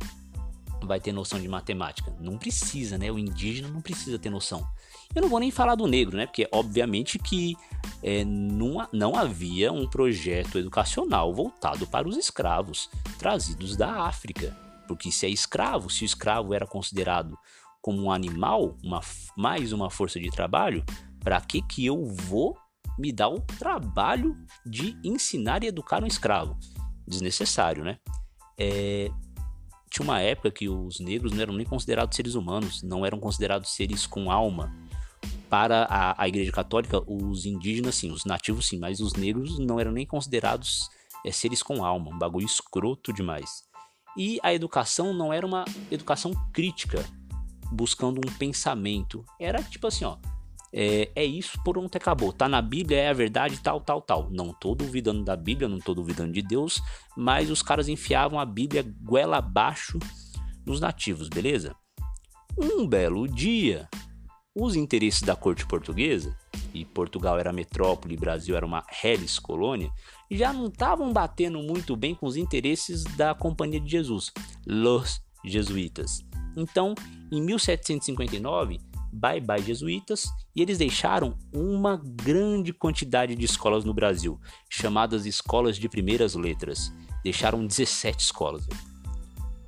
vai ter noção de matemática? Não precisa, né? O indígena não precisa ter noção. Eu não vou nem falar do negro, né? Porque obviamente que é, não, não havia um projeto educacional voltado para os escravos trazidos da África. Porque se é escravo, se o escravo era considerado como um animal, uma, mais uma força de trabalho, para que que eu vou me dar o trabalho de ensinar e educar um escravo? Desnecessário, né? É, tinha uma época que os negros não eram nem considerados seres humanos, não eram considerados seres com alma. Para a, a Igreja Católica, os indígenas sim, os nativos sim, mas os negros não eram nem considerados é, seres com alma, um bagulho escroto demais. E a educação não era uma educação crítica, buscando um pensamento. Era tipo assim, ó. É, é isso por onde acabou. Tá na Bíblia, é a verdade, tal, tal, tal. Não tô duvidando da Bíblia, não tô duvidando de Deus, mas os caras enfiavam a Bíblia goela abaixo nos nativos, beleza? Um belo dia, os interesses da corte portuguesa, e Portugal era metrópole, Brasil era uma reles colônia, já não estavam batendo muito bem com os interesses da Companhia de Jesus, los jesuítas. Então, em 1759, bye bye jesuítas, e eles deixaram uma grande quantidade de escolas no Brasil, chamadas escolas de primeiras letras. Deixaram 17 escolas.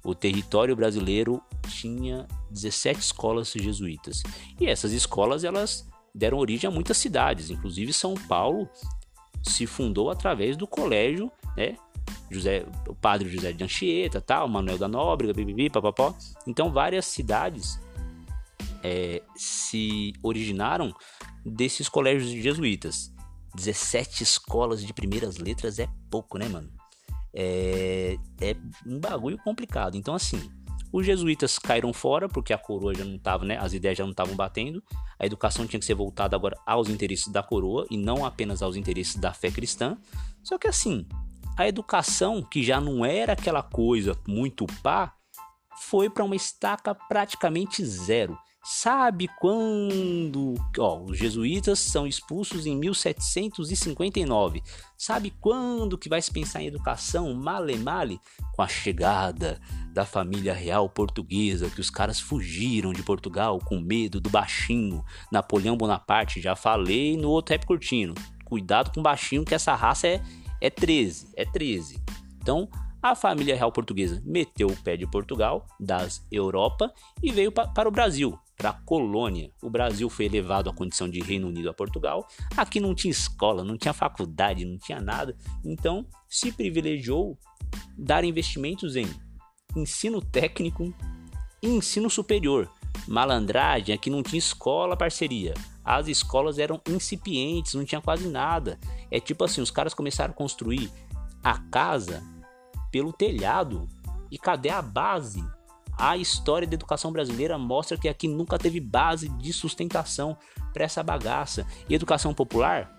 O território brasileiro tinha 17 escolas jesuítas. E essas escolas elas deram origem a muitas cidades, inclusive São Paulo se fundou através do colégio, né, José, o padre José de Anchieta, tal, Manuel da Nóbrega, bibibi, papapó. Então várias cidades é, se originaram desses colégios jesuítas. 17 escolas de primeiras letras é pouco, né, mano? É, é um bagulho complicado. Então, assim, os jesuítas caíram fora porque a coroa já não estava, né? As ideias já não estavam batendo. A educação tinha que ser voltada agora aos interesses da coroa e não apenas aos interesses da fé cristã. Só que assim, a educação, que já não era aquela coisa muito pá, foi para uma estaca praticamente zero. Sabe quando ó, os jesuítas são expulsos em 1759? Sabe quando que vai se pensar em educação male male? Com a chegada da família real portuguesa, que os caras fugiram de Portugal com medo do baixinho. Napoleão Bonaparte, já falei no outro rap curtindo. Cuidado com o baixinho que essa raça é, é 13, é 13. Então, a família real portuguesa meteu o pé de Portugal, das Europa, e veio pa para o Brasil, para a colônia. O Brasil foi elevado à condição de Reino Unido a Portugal. Aqui não tinha escola, não tinha faculdade, não tinha nada. Então, se privilegiou dar investimentos em ensino técnico e ensino superior. Malandragem, aqui não tinha escola, parceria. As escolas eram incipientes, não tinha quase nada. É tipo assim, os caras começaram a construir a casa pelo telhado. E cadê a base? A história da educação brasileira mostra que aqui nunca teve base de sustentação para essa bagaça. E educação popular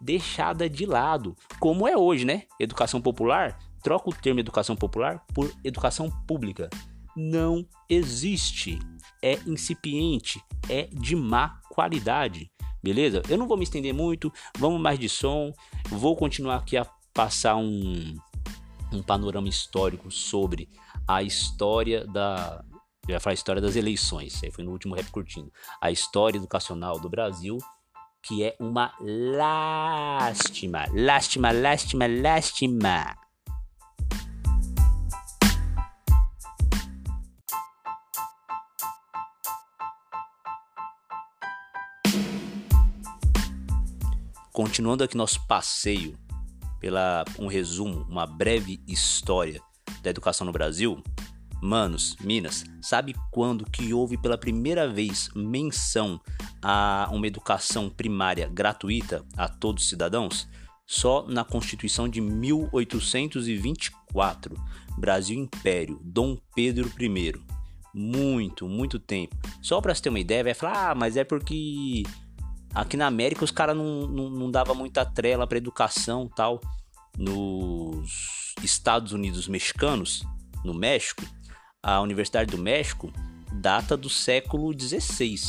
deixada de lado, como é hoje, né? Educação popular, troca o termo educação popular por educação pública. Não existe. É incipiente, é de má qualidade. Beleza? Eu não vou me estender muito, vamos mais de som. Vou continuar aqui a passar um, um panorama histórico sobre a história da. Eu ia falar a história das eleições, aí foi no último rap curtindo. A história educacional do Brasil, que é uma lástima, lástima, lástima, lástima. Continuando aqui nosso passeio pela um resumo, uma breve história da educação no Brasil, manos, minas, sabe quando que houve pela primeira vez menção a uma educação primária gratuita a todos os cidadãos? Só na Constituição de 1824, Brasil Império, Dom Pedro I. Muito, muito tempo. Só para você ter uma ideia, vai falar, ah, mas é porque Aqui na América os caras não, não, não dava muita trela para educação tal. Nos Estados Unidos mexicanos, no México, a Universidade do México data do século XVI.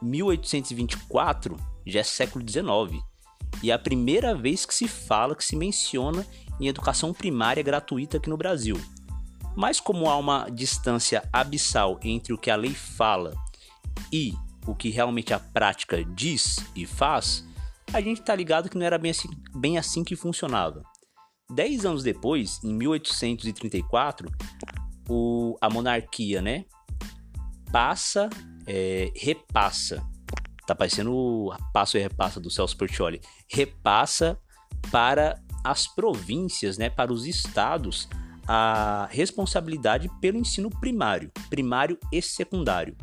1824 já é século XIX e é a primeira vez que se fala, que se menciona em educação primária gratuita aqui no Brasil. Mas como há uma distância abissal entre o que a lei fala e o que realmente a prática diz e faz, a gente tá ligado que não era bem assim, bem assim que funcionava. Dez anos depois, em 1834, o, a monarquia, né, passa, é, repassa, tá parecendo o passo e repassa do Celso Portioli, repassa para as províncias, né, para os estados, a responsabilidade pelo ensino primário, primário e secundário.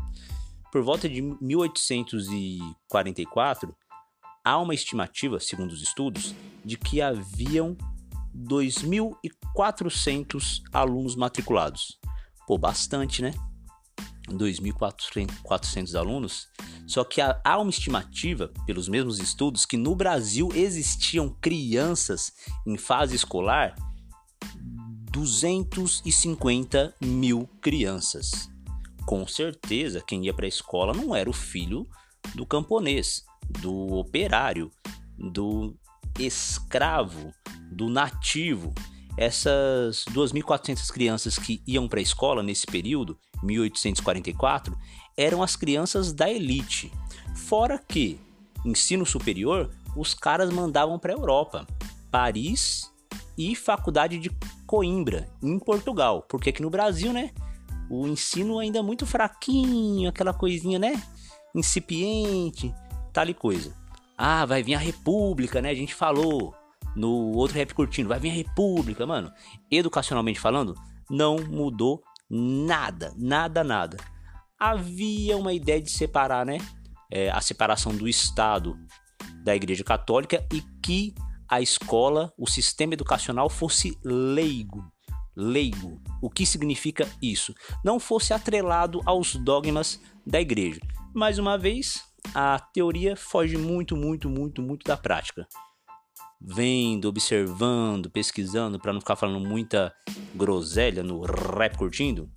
Por volta de 1844, há uma estimativa, segundo os estudos, de que haviam 2.400 alunos matriculados. Pô, bastante, né? 2.400 alunos. Só que há uma estimativa, pelos mesmos estudos, que no Brasil existiam crianças em fase escolar 250 mil crianças. Com certeza, quem ia para a escola não era o filho do camponês, do operário, do escravo, do nativo. Essas 2.400 crianças que iam para a escola nesse período, 1844, eram as crianças da elite. Fora que, ensino superior, os caras mandavam para a Europa, Paris e Faculdade de Coimbra, em Portugal, porque aqui no Brasil, né, o ensino ainda é muito fraquinho, aquela coisinha, né, incipiente, tal e coisa. Ah, vai vir a República, né? A gente falou no outro rap curtindo, vai vir a República, mano. Educacionalmente falando, não mudou nada, nada, nada. Havia uma ideia de separar, né? É, a separação do Estado da Igreja Católica e que a escola, o sistema educacional fosse leigo. Leigo. O que significa isso? Não fosse atrelado aos dogmas da igreja. Mais uma vez, a teoria foge muito, muito, muito, muito da prática. Vendo, observando, pesquisando, para não ficar falando muita groselha no rap curtindo,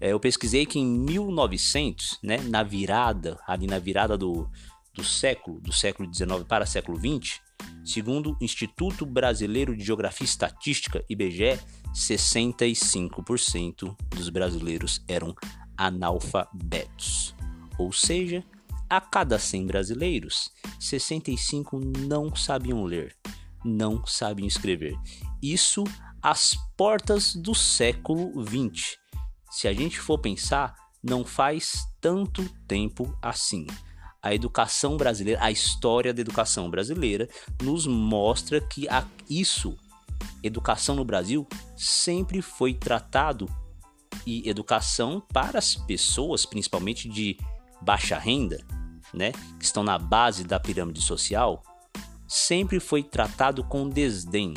é, eu pesquisei que em 1900, né, na virada, ali na virada do, do século, do século 19 para século 20, segundo o Instituto Brasileiro de Geografia e Estatística, IBGE, 65% dos brasileiros eram analfabetos. Ou seja, a cada 100 brasileiros, 65 não sabiam ler, não sabiam escrever. Isso às portas do século 20. Se a gente for pensar, não faz tanto tempo assim. A educação brasileira, a história da educação brasileira, nos mostra que a, isso, educação no Brasil, sempre foi tratado e educação para as pessoas, principalmente de baixa renda, né, que estão na base da pirâmide social, sempre foi tratado com desdém,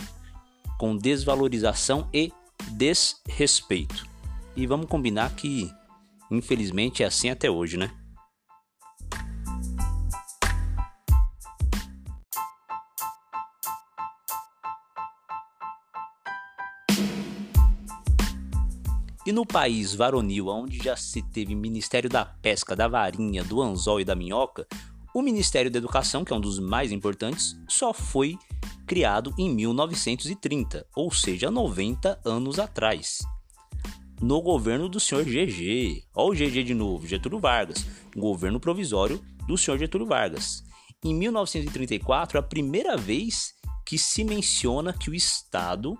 com desvalorização e desrespeito. E vamos combinar que, infelizmente, é assim até hoje, né? E no país varonil, onde já se teve Ministério da Pesca, da Varinha, do Anzol e da Minhoca, o Ministério da Educação, que é um dos mais importantes, só foi criado em 1930, ou seja, 90 anos atrás. No governo do senhor GG, olha o GG de novo, Getúlio Vargas, governo provisório do senhor Getúlio Vargas. Em 1934, a primeira vez que se menciona que o Estado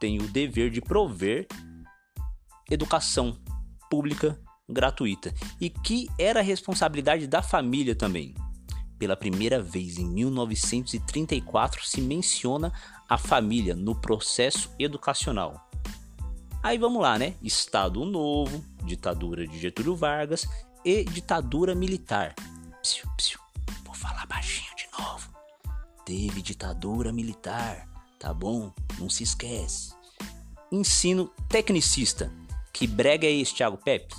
tem o dever de prover educação pública gratuita e que era responsabilidade da família também. Pela primeira vez em 1934 se menciona a família no processo educacional. Aí vamos lá, né? Estado Novo, ditadura de Getúlio Vargas e ditadura militar. Psiu, psiu. Vou falar baixinho de novo. Teve ditadura militar, tá bom? Não se esquece. Ensino tecnicista que brega é esse, Thiago Pepe?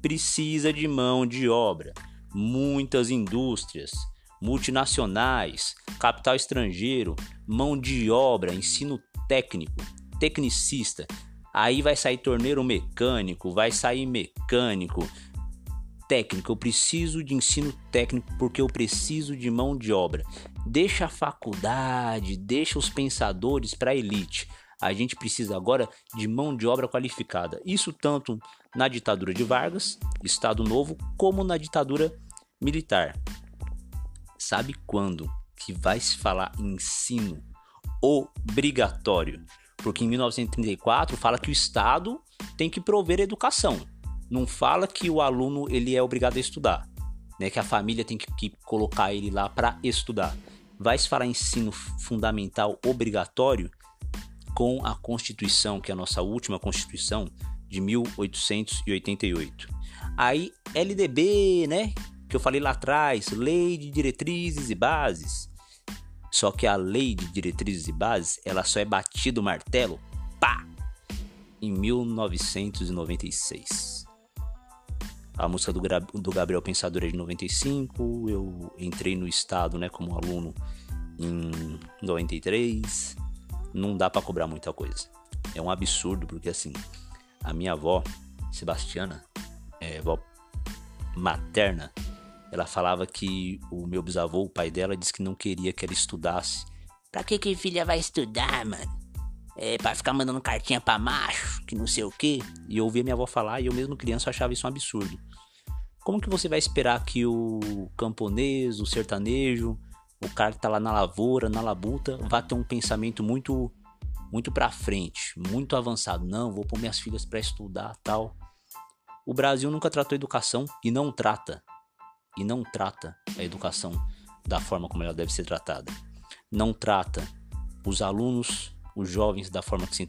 Precisa de mão de obra. Muitas indústrias, multinacionais, capital estrangeiro, mão de obra, ensino técnico, tecnicista. Aí vai sair torneiro mecânico, vai sair mecânico, técnico. Eu preciso de ensino técnico porque eu preciso de mão de obra. Deixa a faculdade, deixa os pensadores para a elite. A gente precisa agora de mão de obra qualificada. Isso tanto na ditadura de Vargas, Estado Novo, como na ditadura militar. Sabe quando que vai se falar ensino obrigatório? Porque em 1934 fala que o Estado tem que prover educação. Não fala que o aluno ele é obrigado a estudar, né? Que a família tem que, que colocar ele lá para estudar. Vai se falar ensino fundamental obrigatório com a Constituição, que é a nossa última Constituição de 1888. Aí LDB, né? Que eu falei lá atrás, Lei de Diretrizes e Bases. Só que a Lei de Diretrizes e Bases, ela só é batida o martelo, pá, em 1996. A música do, do Gabriel Pensador é de 95, eu entrei no estado, né, como aluno em 93 não dá para cobrar muita coisa. É um absurdo, porque assim, a minha avó, Sebastiana, é, avó materna, ela falava que o meu bisavô, o pai dela, disse que não queria que ela estudasse. Pra que que filha vai estudar, mano? É, pra ficar mandando cartinha pra macho, que não sei o que. E eu ouvia minha avó falar e eu mesmo criança achava isso um absurdo. Como que você vai esperar que o camponês, o sertanejo, o cara que tá lá na lavoura, na labuta, vai ter um pensamento muito muito para frente, muito avançado. Não, vou pôr minhas filhas para estudar, tal. O Brasil nunca tratou educação e não trata. E não trata a educação da forma como ela deve ser tratada. Não trata os alunos, os jovens da forma que,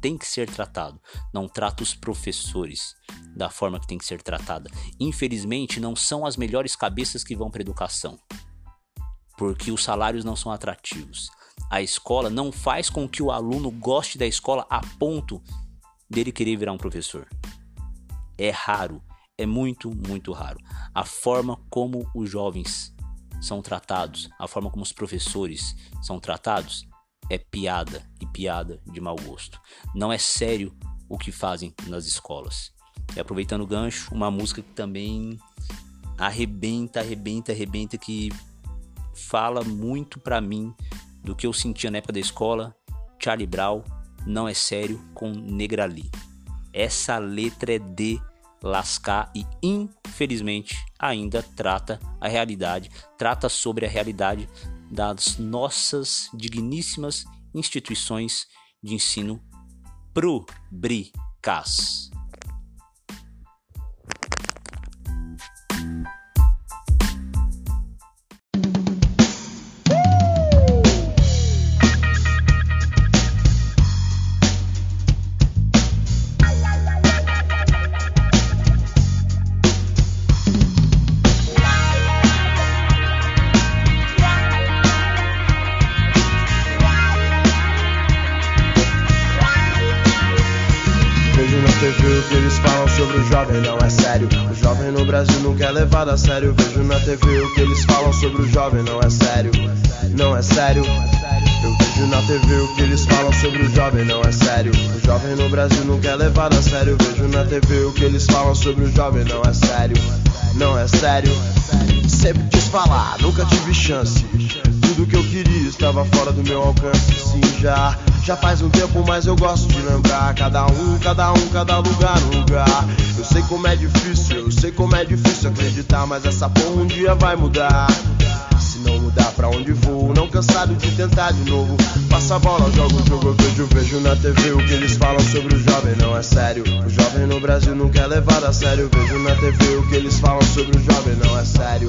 tem que ser tratado. Não trata os professores da forma que tem que ser tratada. Infelizmente, não são as melhores cabeças que vão para educação porque os salários não são atrativos. A escola não faz com que o aluno goste da escola a ponto dele querer virar um professor. É raro, é muito, muito raro. A forma como os jovens são tratados, a forma como os professores são tratados, é piada e piada de mau gosto. Não é sério o que fazem nas escolas. E aproveitando o gancho, uma música que também arrebenta, arrebenta, arrebenta, que fala muito para mim do que eu sentia na época da escola. Charlie Brown, não é sério, com Negrali. Essa letra é de lascar e infelizmente ainda trata a realidade, trata sobre a realidade das nossas digníssimas instituições de ensino públicas. Sobre o jovem, não é sério, não é sério. Sempre quis falar, nunca tive chance. Tudo que eu queria estava fora do meu alcance. Sim, já, já faz um tempo, mas eu gosto de lembrar. Cada um, cada um, cada lugar, lugar. Eu sei como é difícil, eu sei como é difícil acreditar, mas essa porra um dia vai mudar. Mudar pra onde vou, não cansado de tentar de novo. Passa a bola, jogo o jogo, eu vejo, na TV o que eles falam sobre o jovem, não é sério. O jovem no Brasil nunca é levado a sério. Vejo na TV o que eles falam sobre o jovem, não é sério.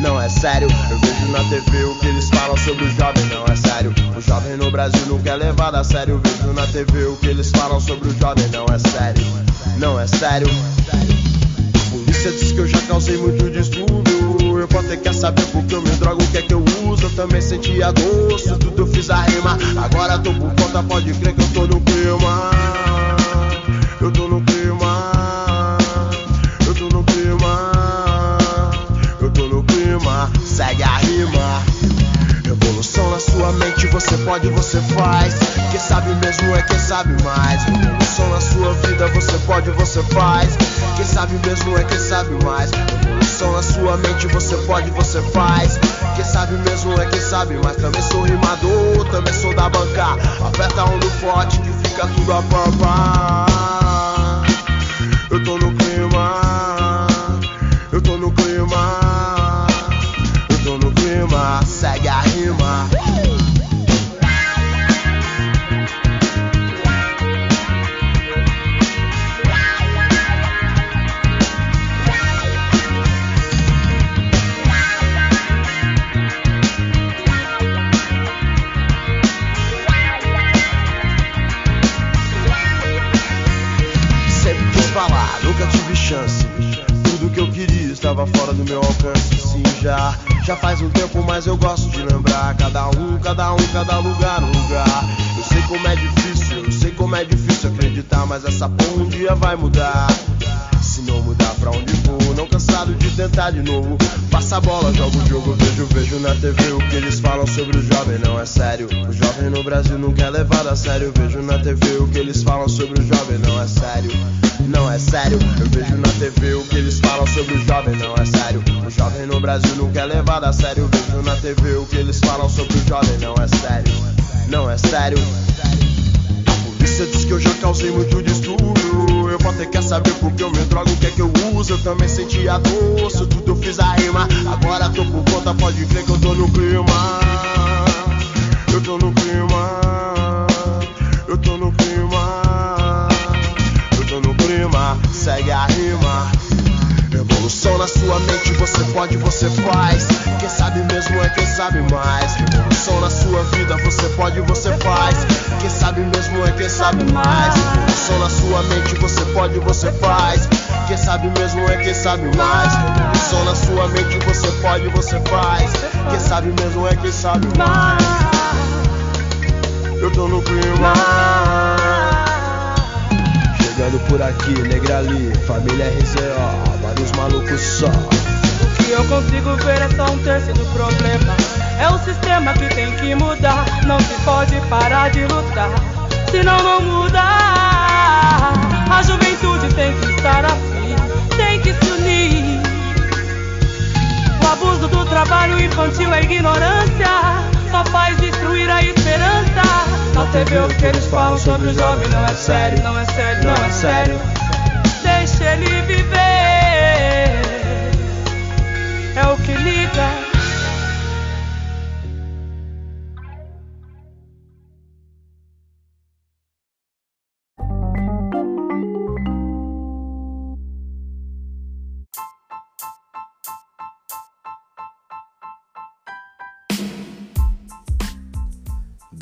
Não é sério, eu vejo na TV o que eles falam sobre o jovem, não é sério. O jovem no Brasil nunca é levado a sério. Vejo na TV o que eles falam sobre o jovem, não é sério. Não é sério. Polícia diz que eu já causei muito distúrbio. Eu vou ter que saber porque eu me drogo, o que é que eu uso. Eu também sentia gosto, tudo eu fiz a rima. Agora tô por conta, pode crer que eu tô no clima. Eu tô no clima. Eu tô no clima. Eu tô no clima. Segue a rima. Sua mente você pode, você faz. Quem sabe mesmo é quem sabe mais. Evolução na sua vida, você pode, você faz. Quem sabe mesmo é quem sabe mais. Evolução na sua mente, você pode, você faz. Quem sabe mesmo é quem sabe mais. Também sou rimador, também sou da banca. Aperta um no forte que fica tudo a pampa.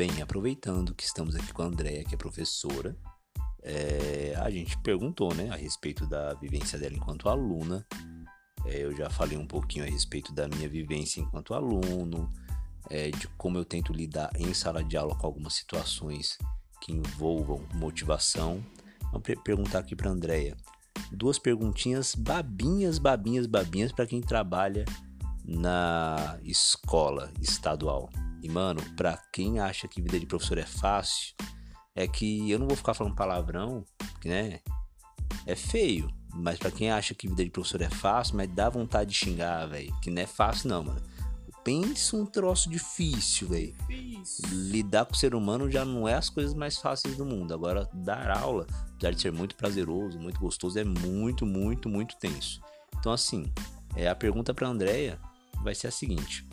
Bem, aproveitando que estamos aqui com a Andrea, que é professora, é, a gente perguntou né, a respeito da vivência dela enquanto aluna. É, eu já falei um pouquinho a respeito da minha vivência enquanto aluno, é, de como eu tento lidar em sala de aula com algumas situações que envolvam motivação. Vou perguntar aqui para a Andrea duas perguntinhas babinhas, babinhas, babinhas para quem trabalha na escola estadual. E mano, pra quem acha que vida de professor é fácil, é que eu não vou ficar falando palavrão, né? É feio, mas pra quem acha que vida de professor é fácil, mas dá vontade de xingar, velho, que não é fácil não, mano. Pensa um troço difícil, velho. Lidar com o ser humano já não é as coisas mais fáceis do mundo. Agora, dar aula, apesar de ser muito prazeroso, muito gostoso, é muito, muito, muito tenso. Então, assim, é, a pergunta pra Andrea vai ser a seguinte: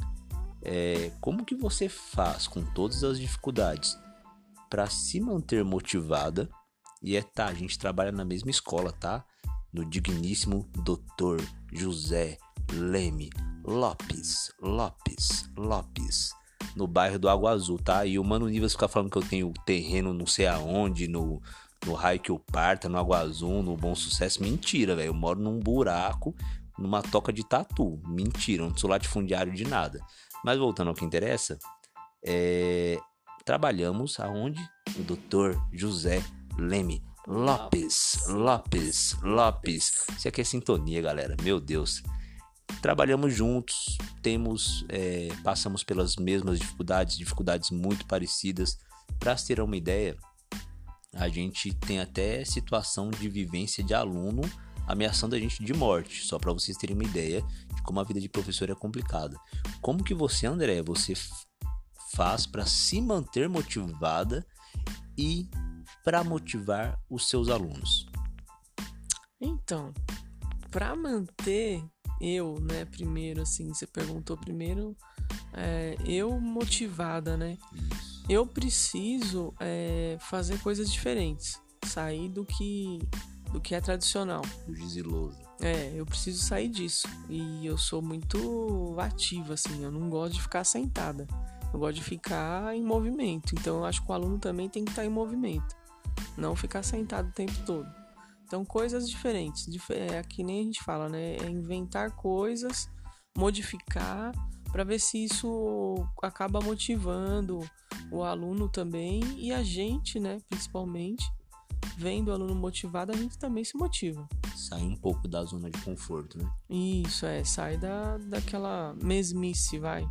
é, como que você faz com todas as dificuldades para se manter motivada? E é tá, a gente trabalha na mesma escola, tá? No digníssimo Dr. José Leme Lopes, Lopes, Lopes, no bairro do Água Azul, tá? E o Mano Nivas fica falando que eu tenho terreno não sei aonde, no, no raio que eu parta, no Água Azul, no Bom Sucesso. Mentira, velho. Eu moro num buraco, numa toca de tatu. Mentira, não sou latifundiário de nada. Mas voltando ao que interessa, é... trabalhamos aonde? O Dr. José Leme Lopes, Lopes, Lopes. Isso aqui é sintonia, galera. Meu Deus. trabalhamos juntos, temos, é, passamos pelas mesmas dificuldades, dificuldades muito parecidas. Para ter uma ideia, a gente tem até situação de vivência de aluno ameaçando a gente de morte, só para vocês terem uma ideia de como a vida de professor é complicada. Como que você, André, você faz para se manter motivada e para motivar os seus alunos? Então, para manter eu, né, primeiro, assim, você perguntou primeiro, é, eu motivada, né? Eu preciso é, fazer coisas diferentes, sair do que do que é tradicional. Giziloso. É, eu preciso sair disso. E eu sou muito ativa, assim, eu não gosto de ficar sentada. Eu gosto de ficar em movimento. Então eu acho que o aluno também tem que estar em movimento. Não ficar sentado o tempo todo. Então, coisas diferentes. Dif é que nem a gente fala, né? É inventar coisas, modificar, para ver se isso acaba motivando o aluno também e a gente, né? Principalmente, vendo o aluno motivado, a gente também se motiva. Sai um pouco da zona de conforto, né? Isso, é. Sai da, daquela mesmice, vai.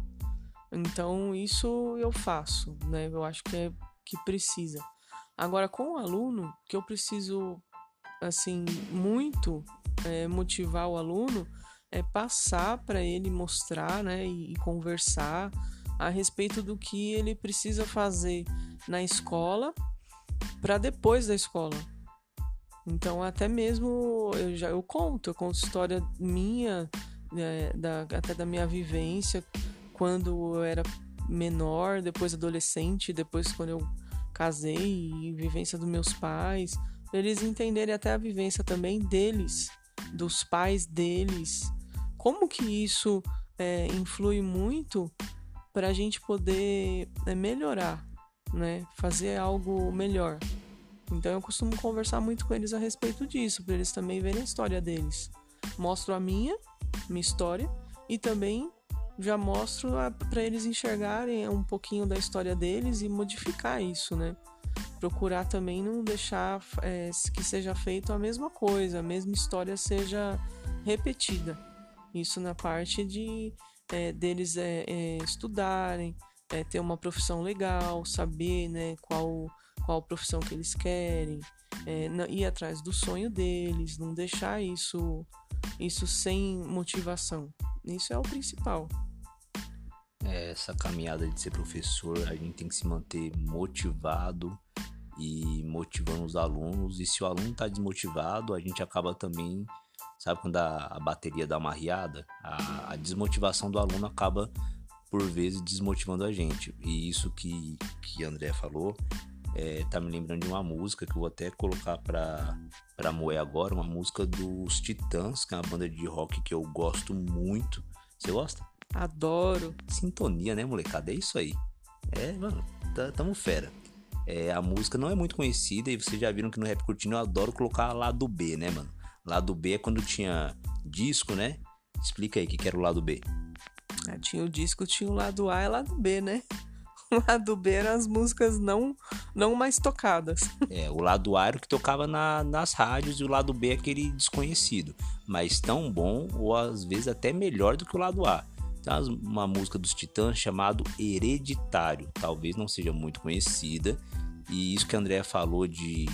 Então, isso eu faço, né? Eu acho que é que precisa. Agora, com o aluno, que eu preciso, assim, muito é, motivar o aluno, é passar para ele mostrar, né, e, e conversar a respeito do que ele precisa fazer na escola para depois da escola. Então, até mesmo eu já eu conto, eu conto história minha, é, da, até da minha vivência quando eu era menor, depois adolescente, depois quando eu casei, e vivência dos meus pais, eles entenderem até a vivência também deles, dos pais deles, como que isso é, influi muito para a gente poder é, melhorar, né? Fazer algo melhor. Então eu costumo conversar muito com eles a respeito disso, para eles também verem a história deles. Mostro a minha, minha história, e também já mostro para eles enxergarem um pouquinho da história deles e modificar isso, né? Procurar também não deixar é, que seja feito a mesma coisa, a mesma história seja repetida. Isso na parte de é, deles é, é estudarem, é, ter uma profissão legal, saber né, qual, qual profissão que eles querem, é, ir atrás do sonho deles, não deixar isso, isso sem motivação. Isso é o principal. Essa caminhada de ser professor, a gente tem que se manter motivado e motivando os alunos. E se o aluno está desmotivado, a gente acaba também Sabe quando a, a bateria dá uma riada? A, a, desmotivação do aluno acaba, por vezes, desmotivando a gente. E isso que, que André falou é, tá me lembrando de uma música que eu vou até colocar pra, pra moer agora. Uma música dos Titãs, que é uma banda de rock que eu gosto muito. Você gosta? Adoro. Sintonia, né, molecada? É isso aí. É, mano, tá, tamo fera. É, a música não é muito conhecida e vocês já viram que no Rap Curtindo eu adoro colocar lá do B, né, mano? Lado B é quando tinha disco, né? Explica aí o que, que era o lado B. Ah, tinha o disco, tinha o lado A e o lado B, né? O lado B eram as músicas não, não mais tocadas. É, o lado A era o que tocava na, nas rádios e o lado B é aquele desconhecido. Mas tão bom, ou às vezes até melhor do que o lado A. Tem uma música dos Titãs chamado Hereditário. Talvez não seja muito conhecida. E isso que a Andrea falou de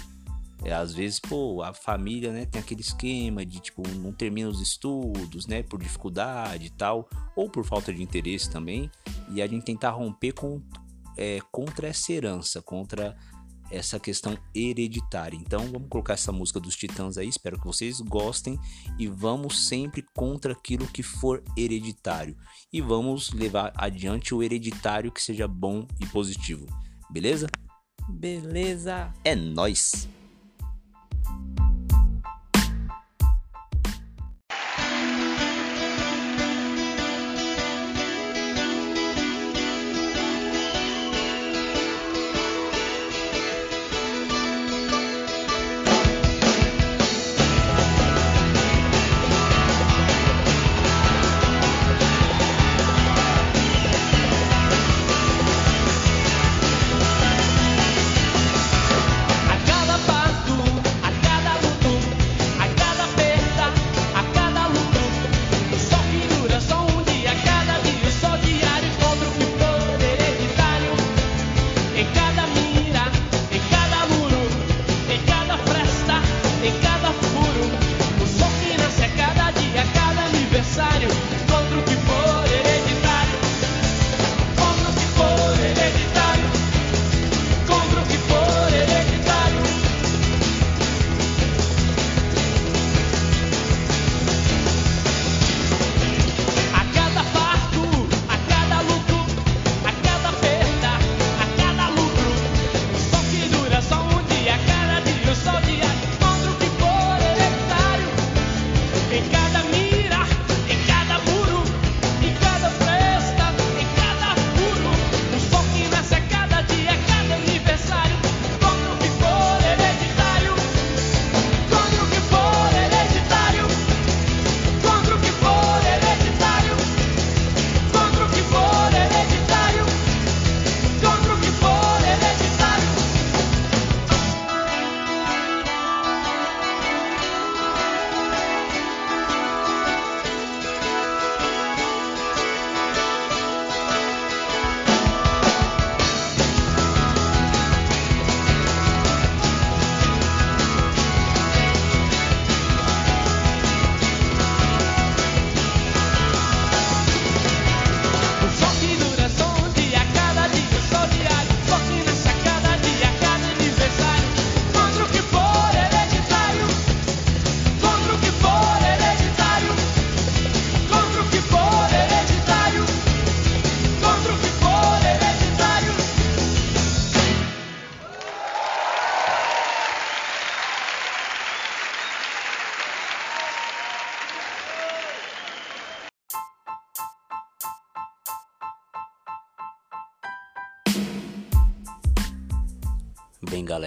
é, às vezes, pô, a família, né, tem aquele esquema de, tipo, não termina os estudos, né, por dificuldade e tal, ou por falta de interesse também, e a gente tentar romper com, é, contra essa herança, contra essa questão hereditária. Então, vamos colocar essa música dos Titãs aí, espero que vocês gostem, e vamos sempre contra aquilo que for hereditário, e vamos levar adiante o hereditário que seja bom e positivo, beleza? Beleza! É nós.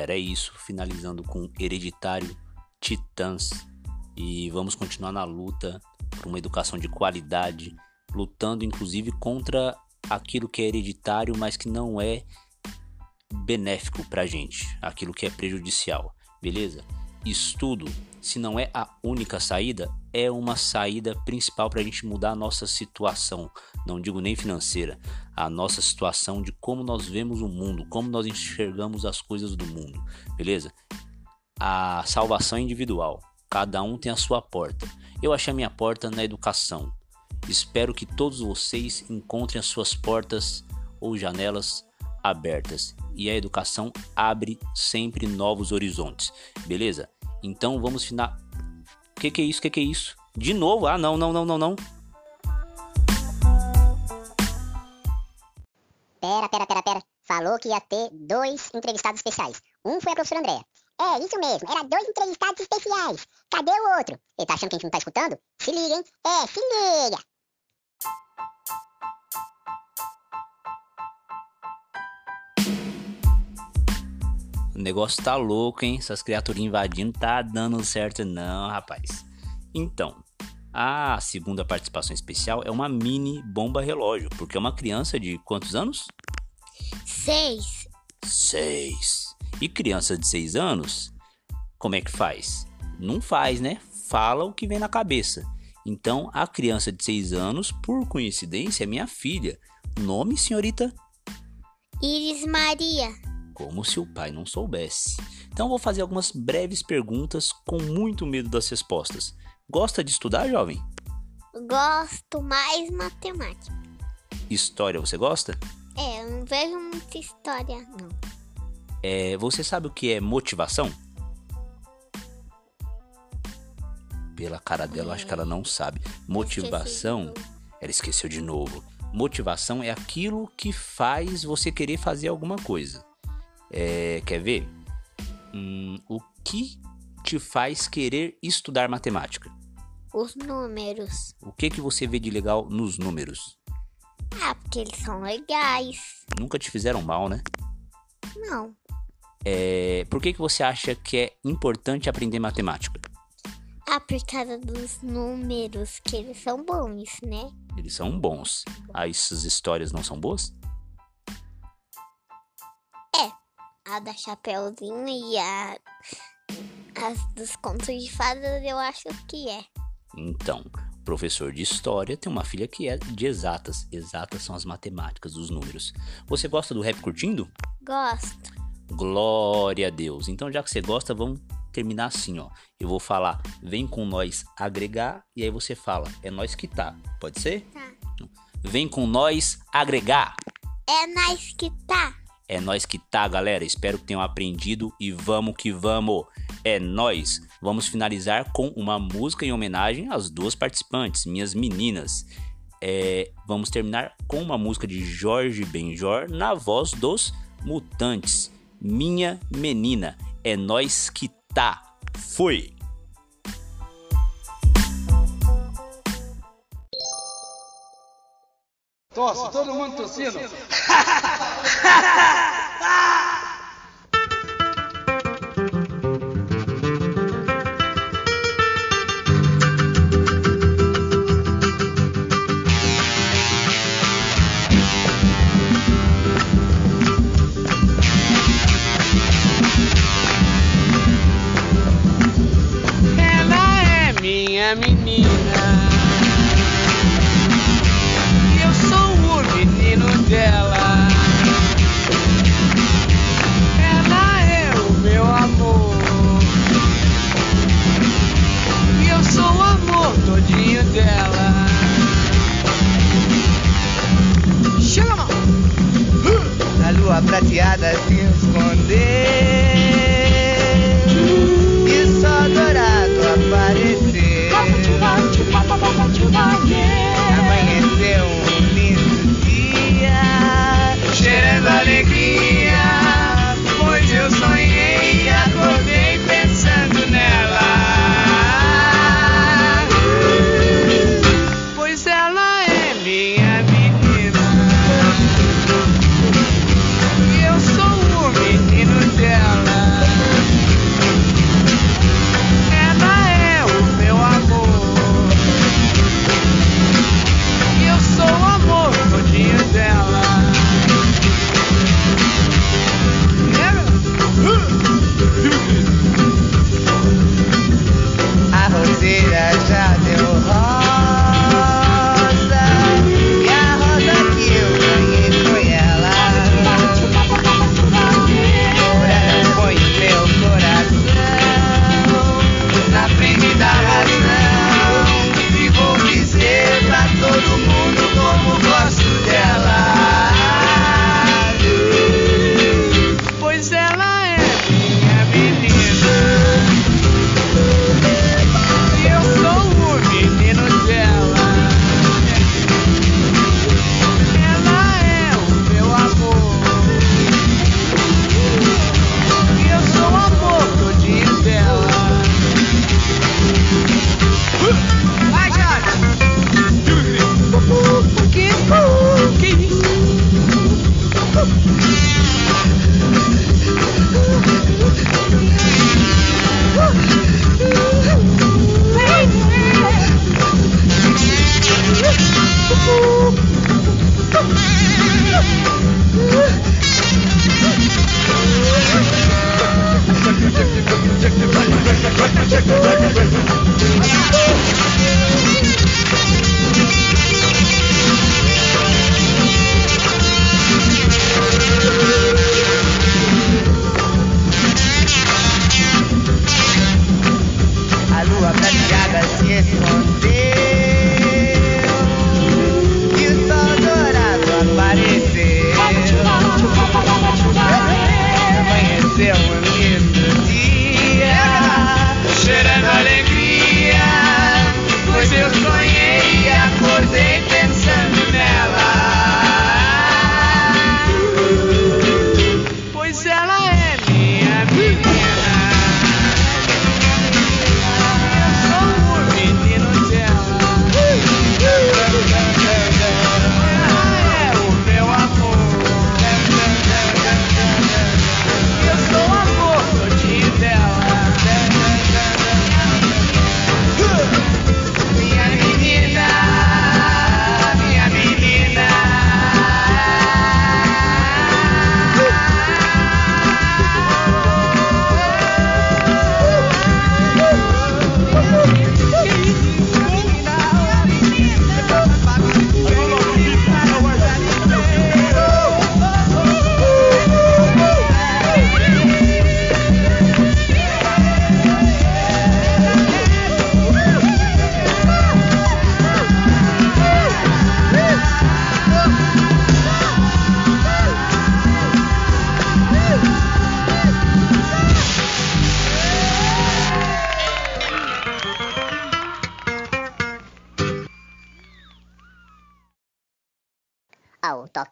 Galera, é isso. Finalizando com Hereditário Titãs. E vamos continuar na luta por uma educação de qualidade, lutando inclusive contra aquilo que é hereditário, mas que não é benéfico pra gente, aquilo que é prejudicial, beleza? Estudo, se não é a única saída, é uma saída principal para a gente mudar a nossa situação, não digo nem financeira, a nossa situação de como nós vemos o mundo, como nós enxergamos as coisas do mundo, beleza? A salvação é individual, cada um tem a sua porta. Eu achei a minha porta na educação. Espero que todos vocês encontrem as suas portas ou janelas abertas e a educação abre sempre novos horizontes, beleza? Então vamos final. O que, que é isso? O que, que é isso? De novo? Ah, não, não, não, não, não. Pera, pera, pera, pera. Falou que ia ter dois entrevistados especiais. Um foi a professora Andréa. É, isso mesmo. Era dois entrevistados especiais. Cadê o outro? Ele tá achando que a gente não tá escutando? Se liga, hein? É, se liga. O negócio tá louco, hein? Essas criaturinhas invadindo tá dando certo, não, rapaz. Então, a segunda participação especial é uma mini bomba relógio, porque é uma criança de quantos anos? Seis. Seis. E criança de seis anos, como é que faz? Não faz, né? Fala o que vem na cabeça. Então, a criança de seis anos, por coincidência, é minha filha. Nome, senhorita? Iris Maria. Como se o pai não soubesse. Então, vou fazer algumas breves perguntas com muito medo das respostas. Gosta de estudar, jovem? Gosto mais matemática. História, você gosta? É, eu não vejo muita história, não. É, você sabe o que é motivação? Pela cara dela, acho que ela não sabe. Motivação, ela esqueceu de novo. Motivação é aquilo que faz você querer fazer alguma coisa. É, quer ver? Hum, o que te faz querer estudar matemática? Os números. O que que você vê de legal nos números? Ah, porque eles são legais. Nunca te fizeram mal, né? Não. É, por que que você acha que é importante aprender matemática? Ah, por causa dos números, que eles são bons, né? Eles são bons. Ah, essas histórias não são boas? É. A da Chapeuzinho e a. As dos contos de fadas eu acho que é. Então, professor de história tem uma filha que é de exatas. Exatas são as matemáticas, os números. Você gosta do rap curtindo? Gosto. Glória a Deus. Então, já que você gosta, vamos terminar assim, ó. Eu vou falar, vem com nós agregar, e aí você fala, é nós que tá. Pode ser? Tá. Vem com nós agregar. É nós que tá. É nós que tá, galera. Espero que tenham aprendido e vamos que vamos. É nós. Vamos finalizar com uma música em homenagem às duas participantes, minhas meninas. É, vamos terminar com uma música de Jorge Benjor na voz dos Mutantes. Minha menina, é nós que tá. Fui. Tosse, todo mundo tossindo.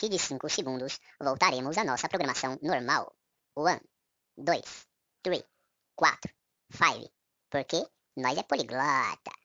daqui de 5 segundos, voltaremos à nossa programação normal. 1, 2, 3, 4, 5. Porque nós é poliglota.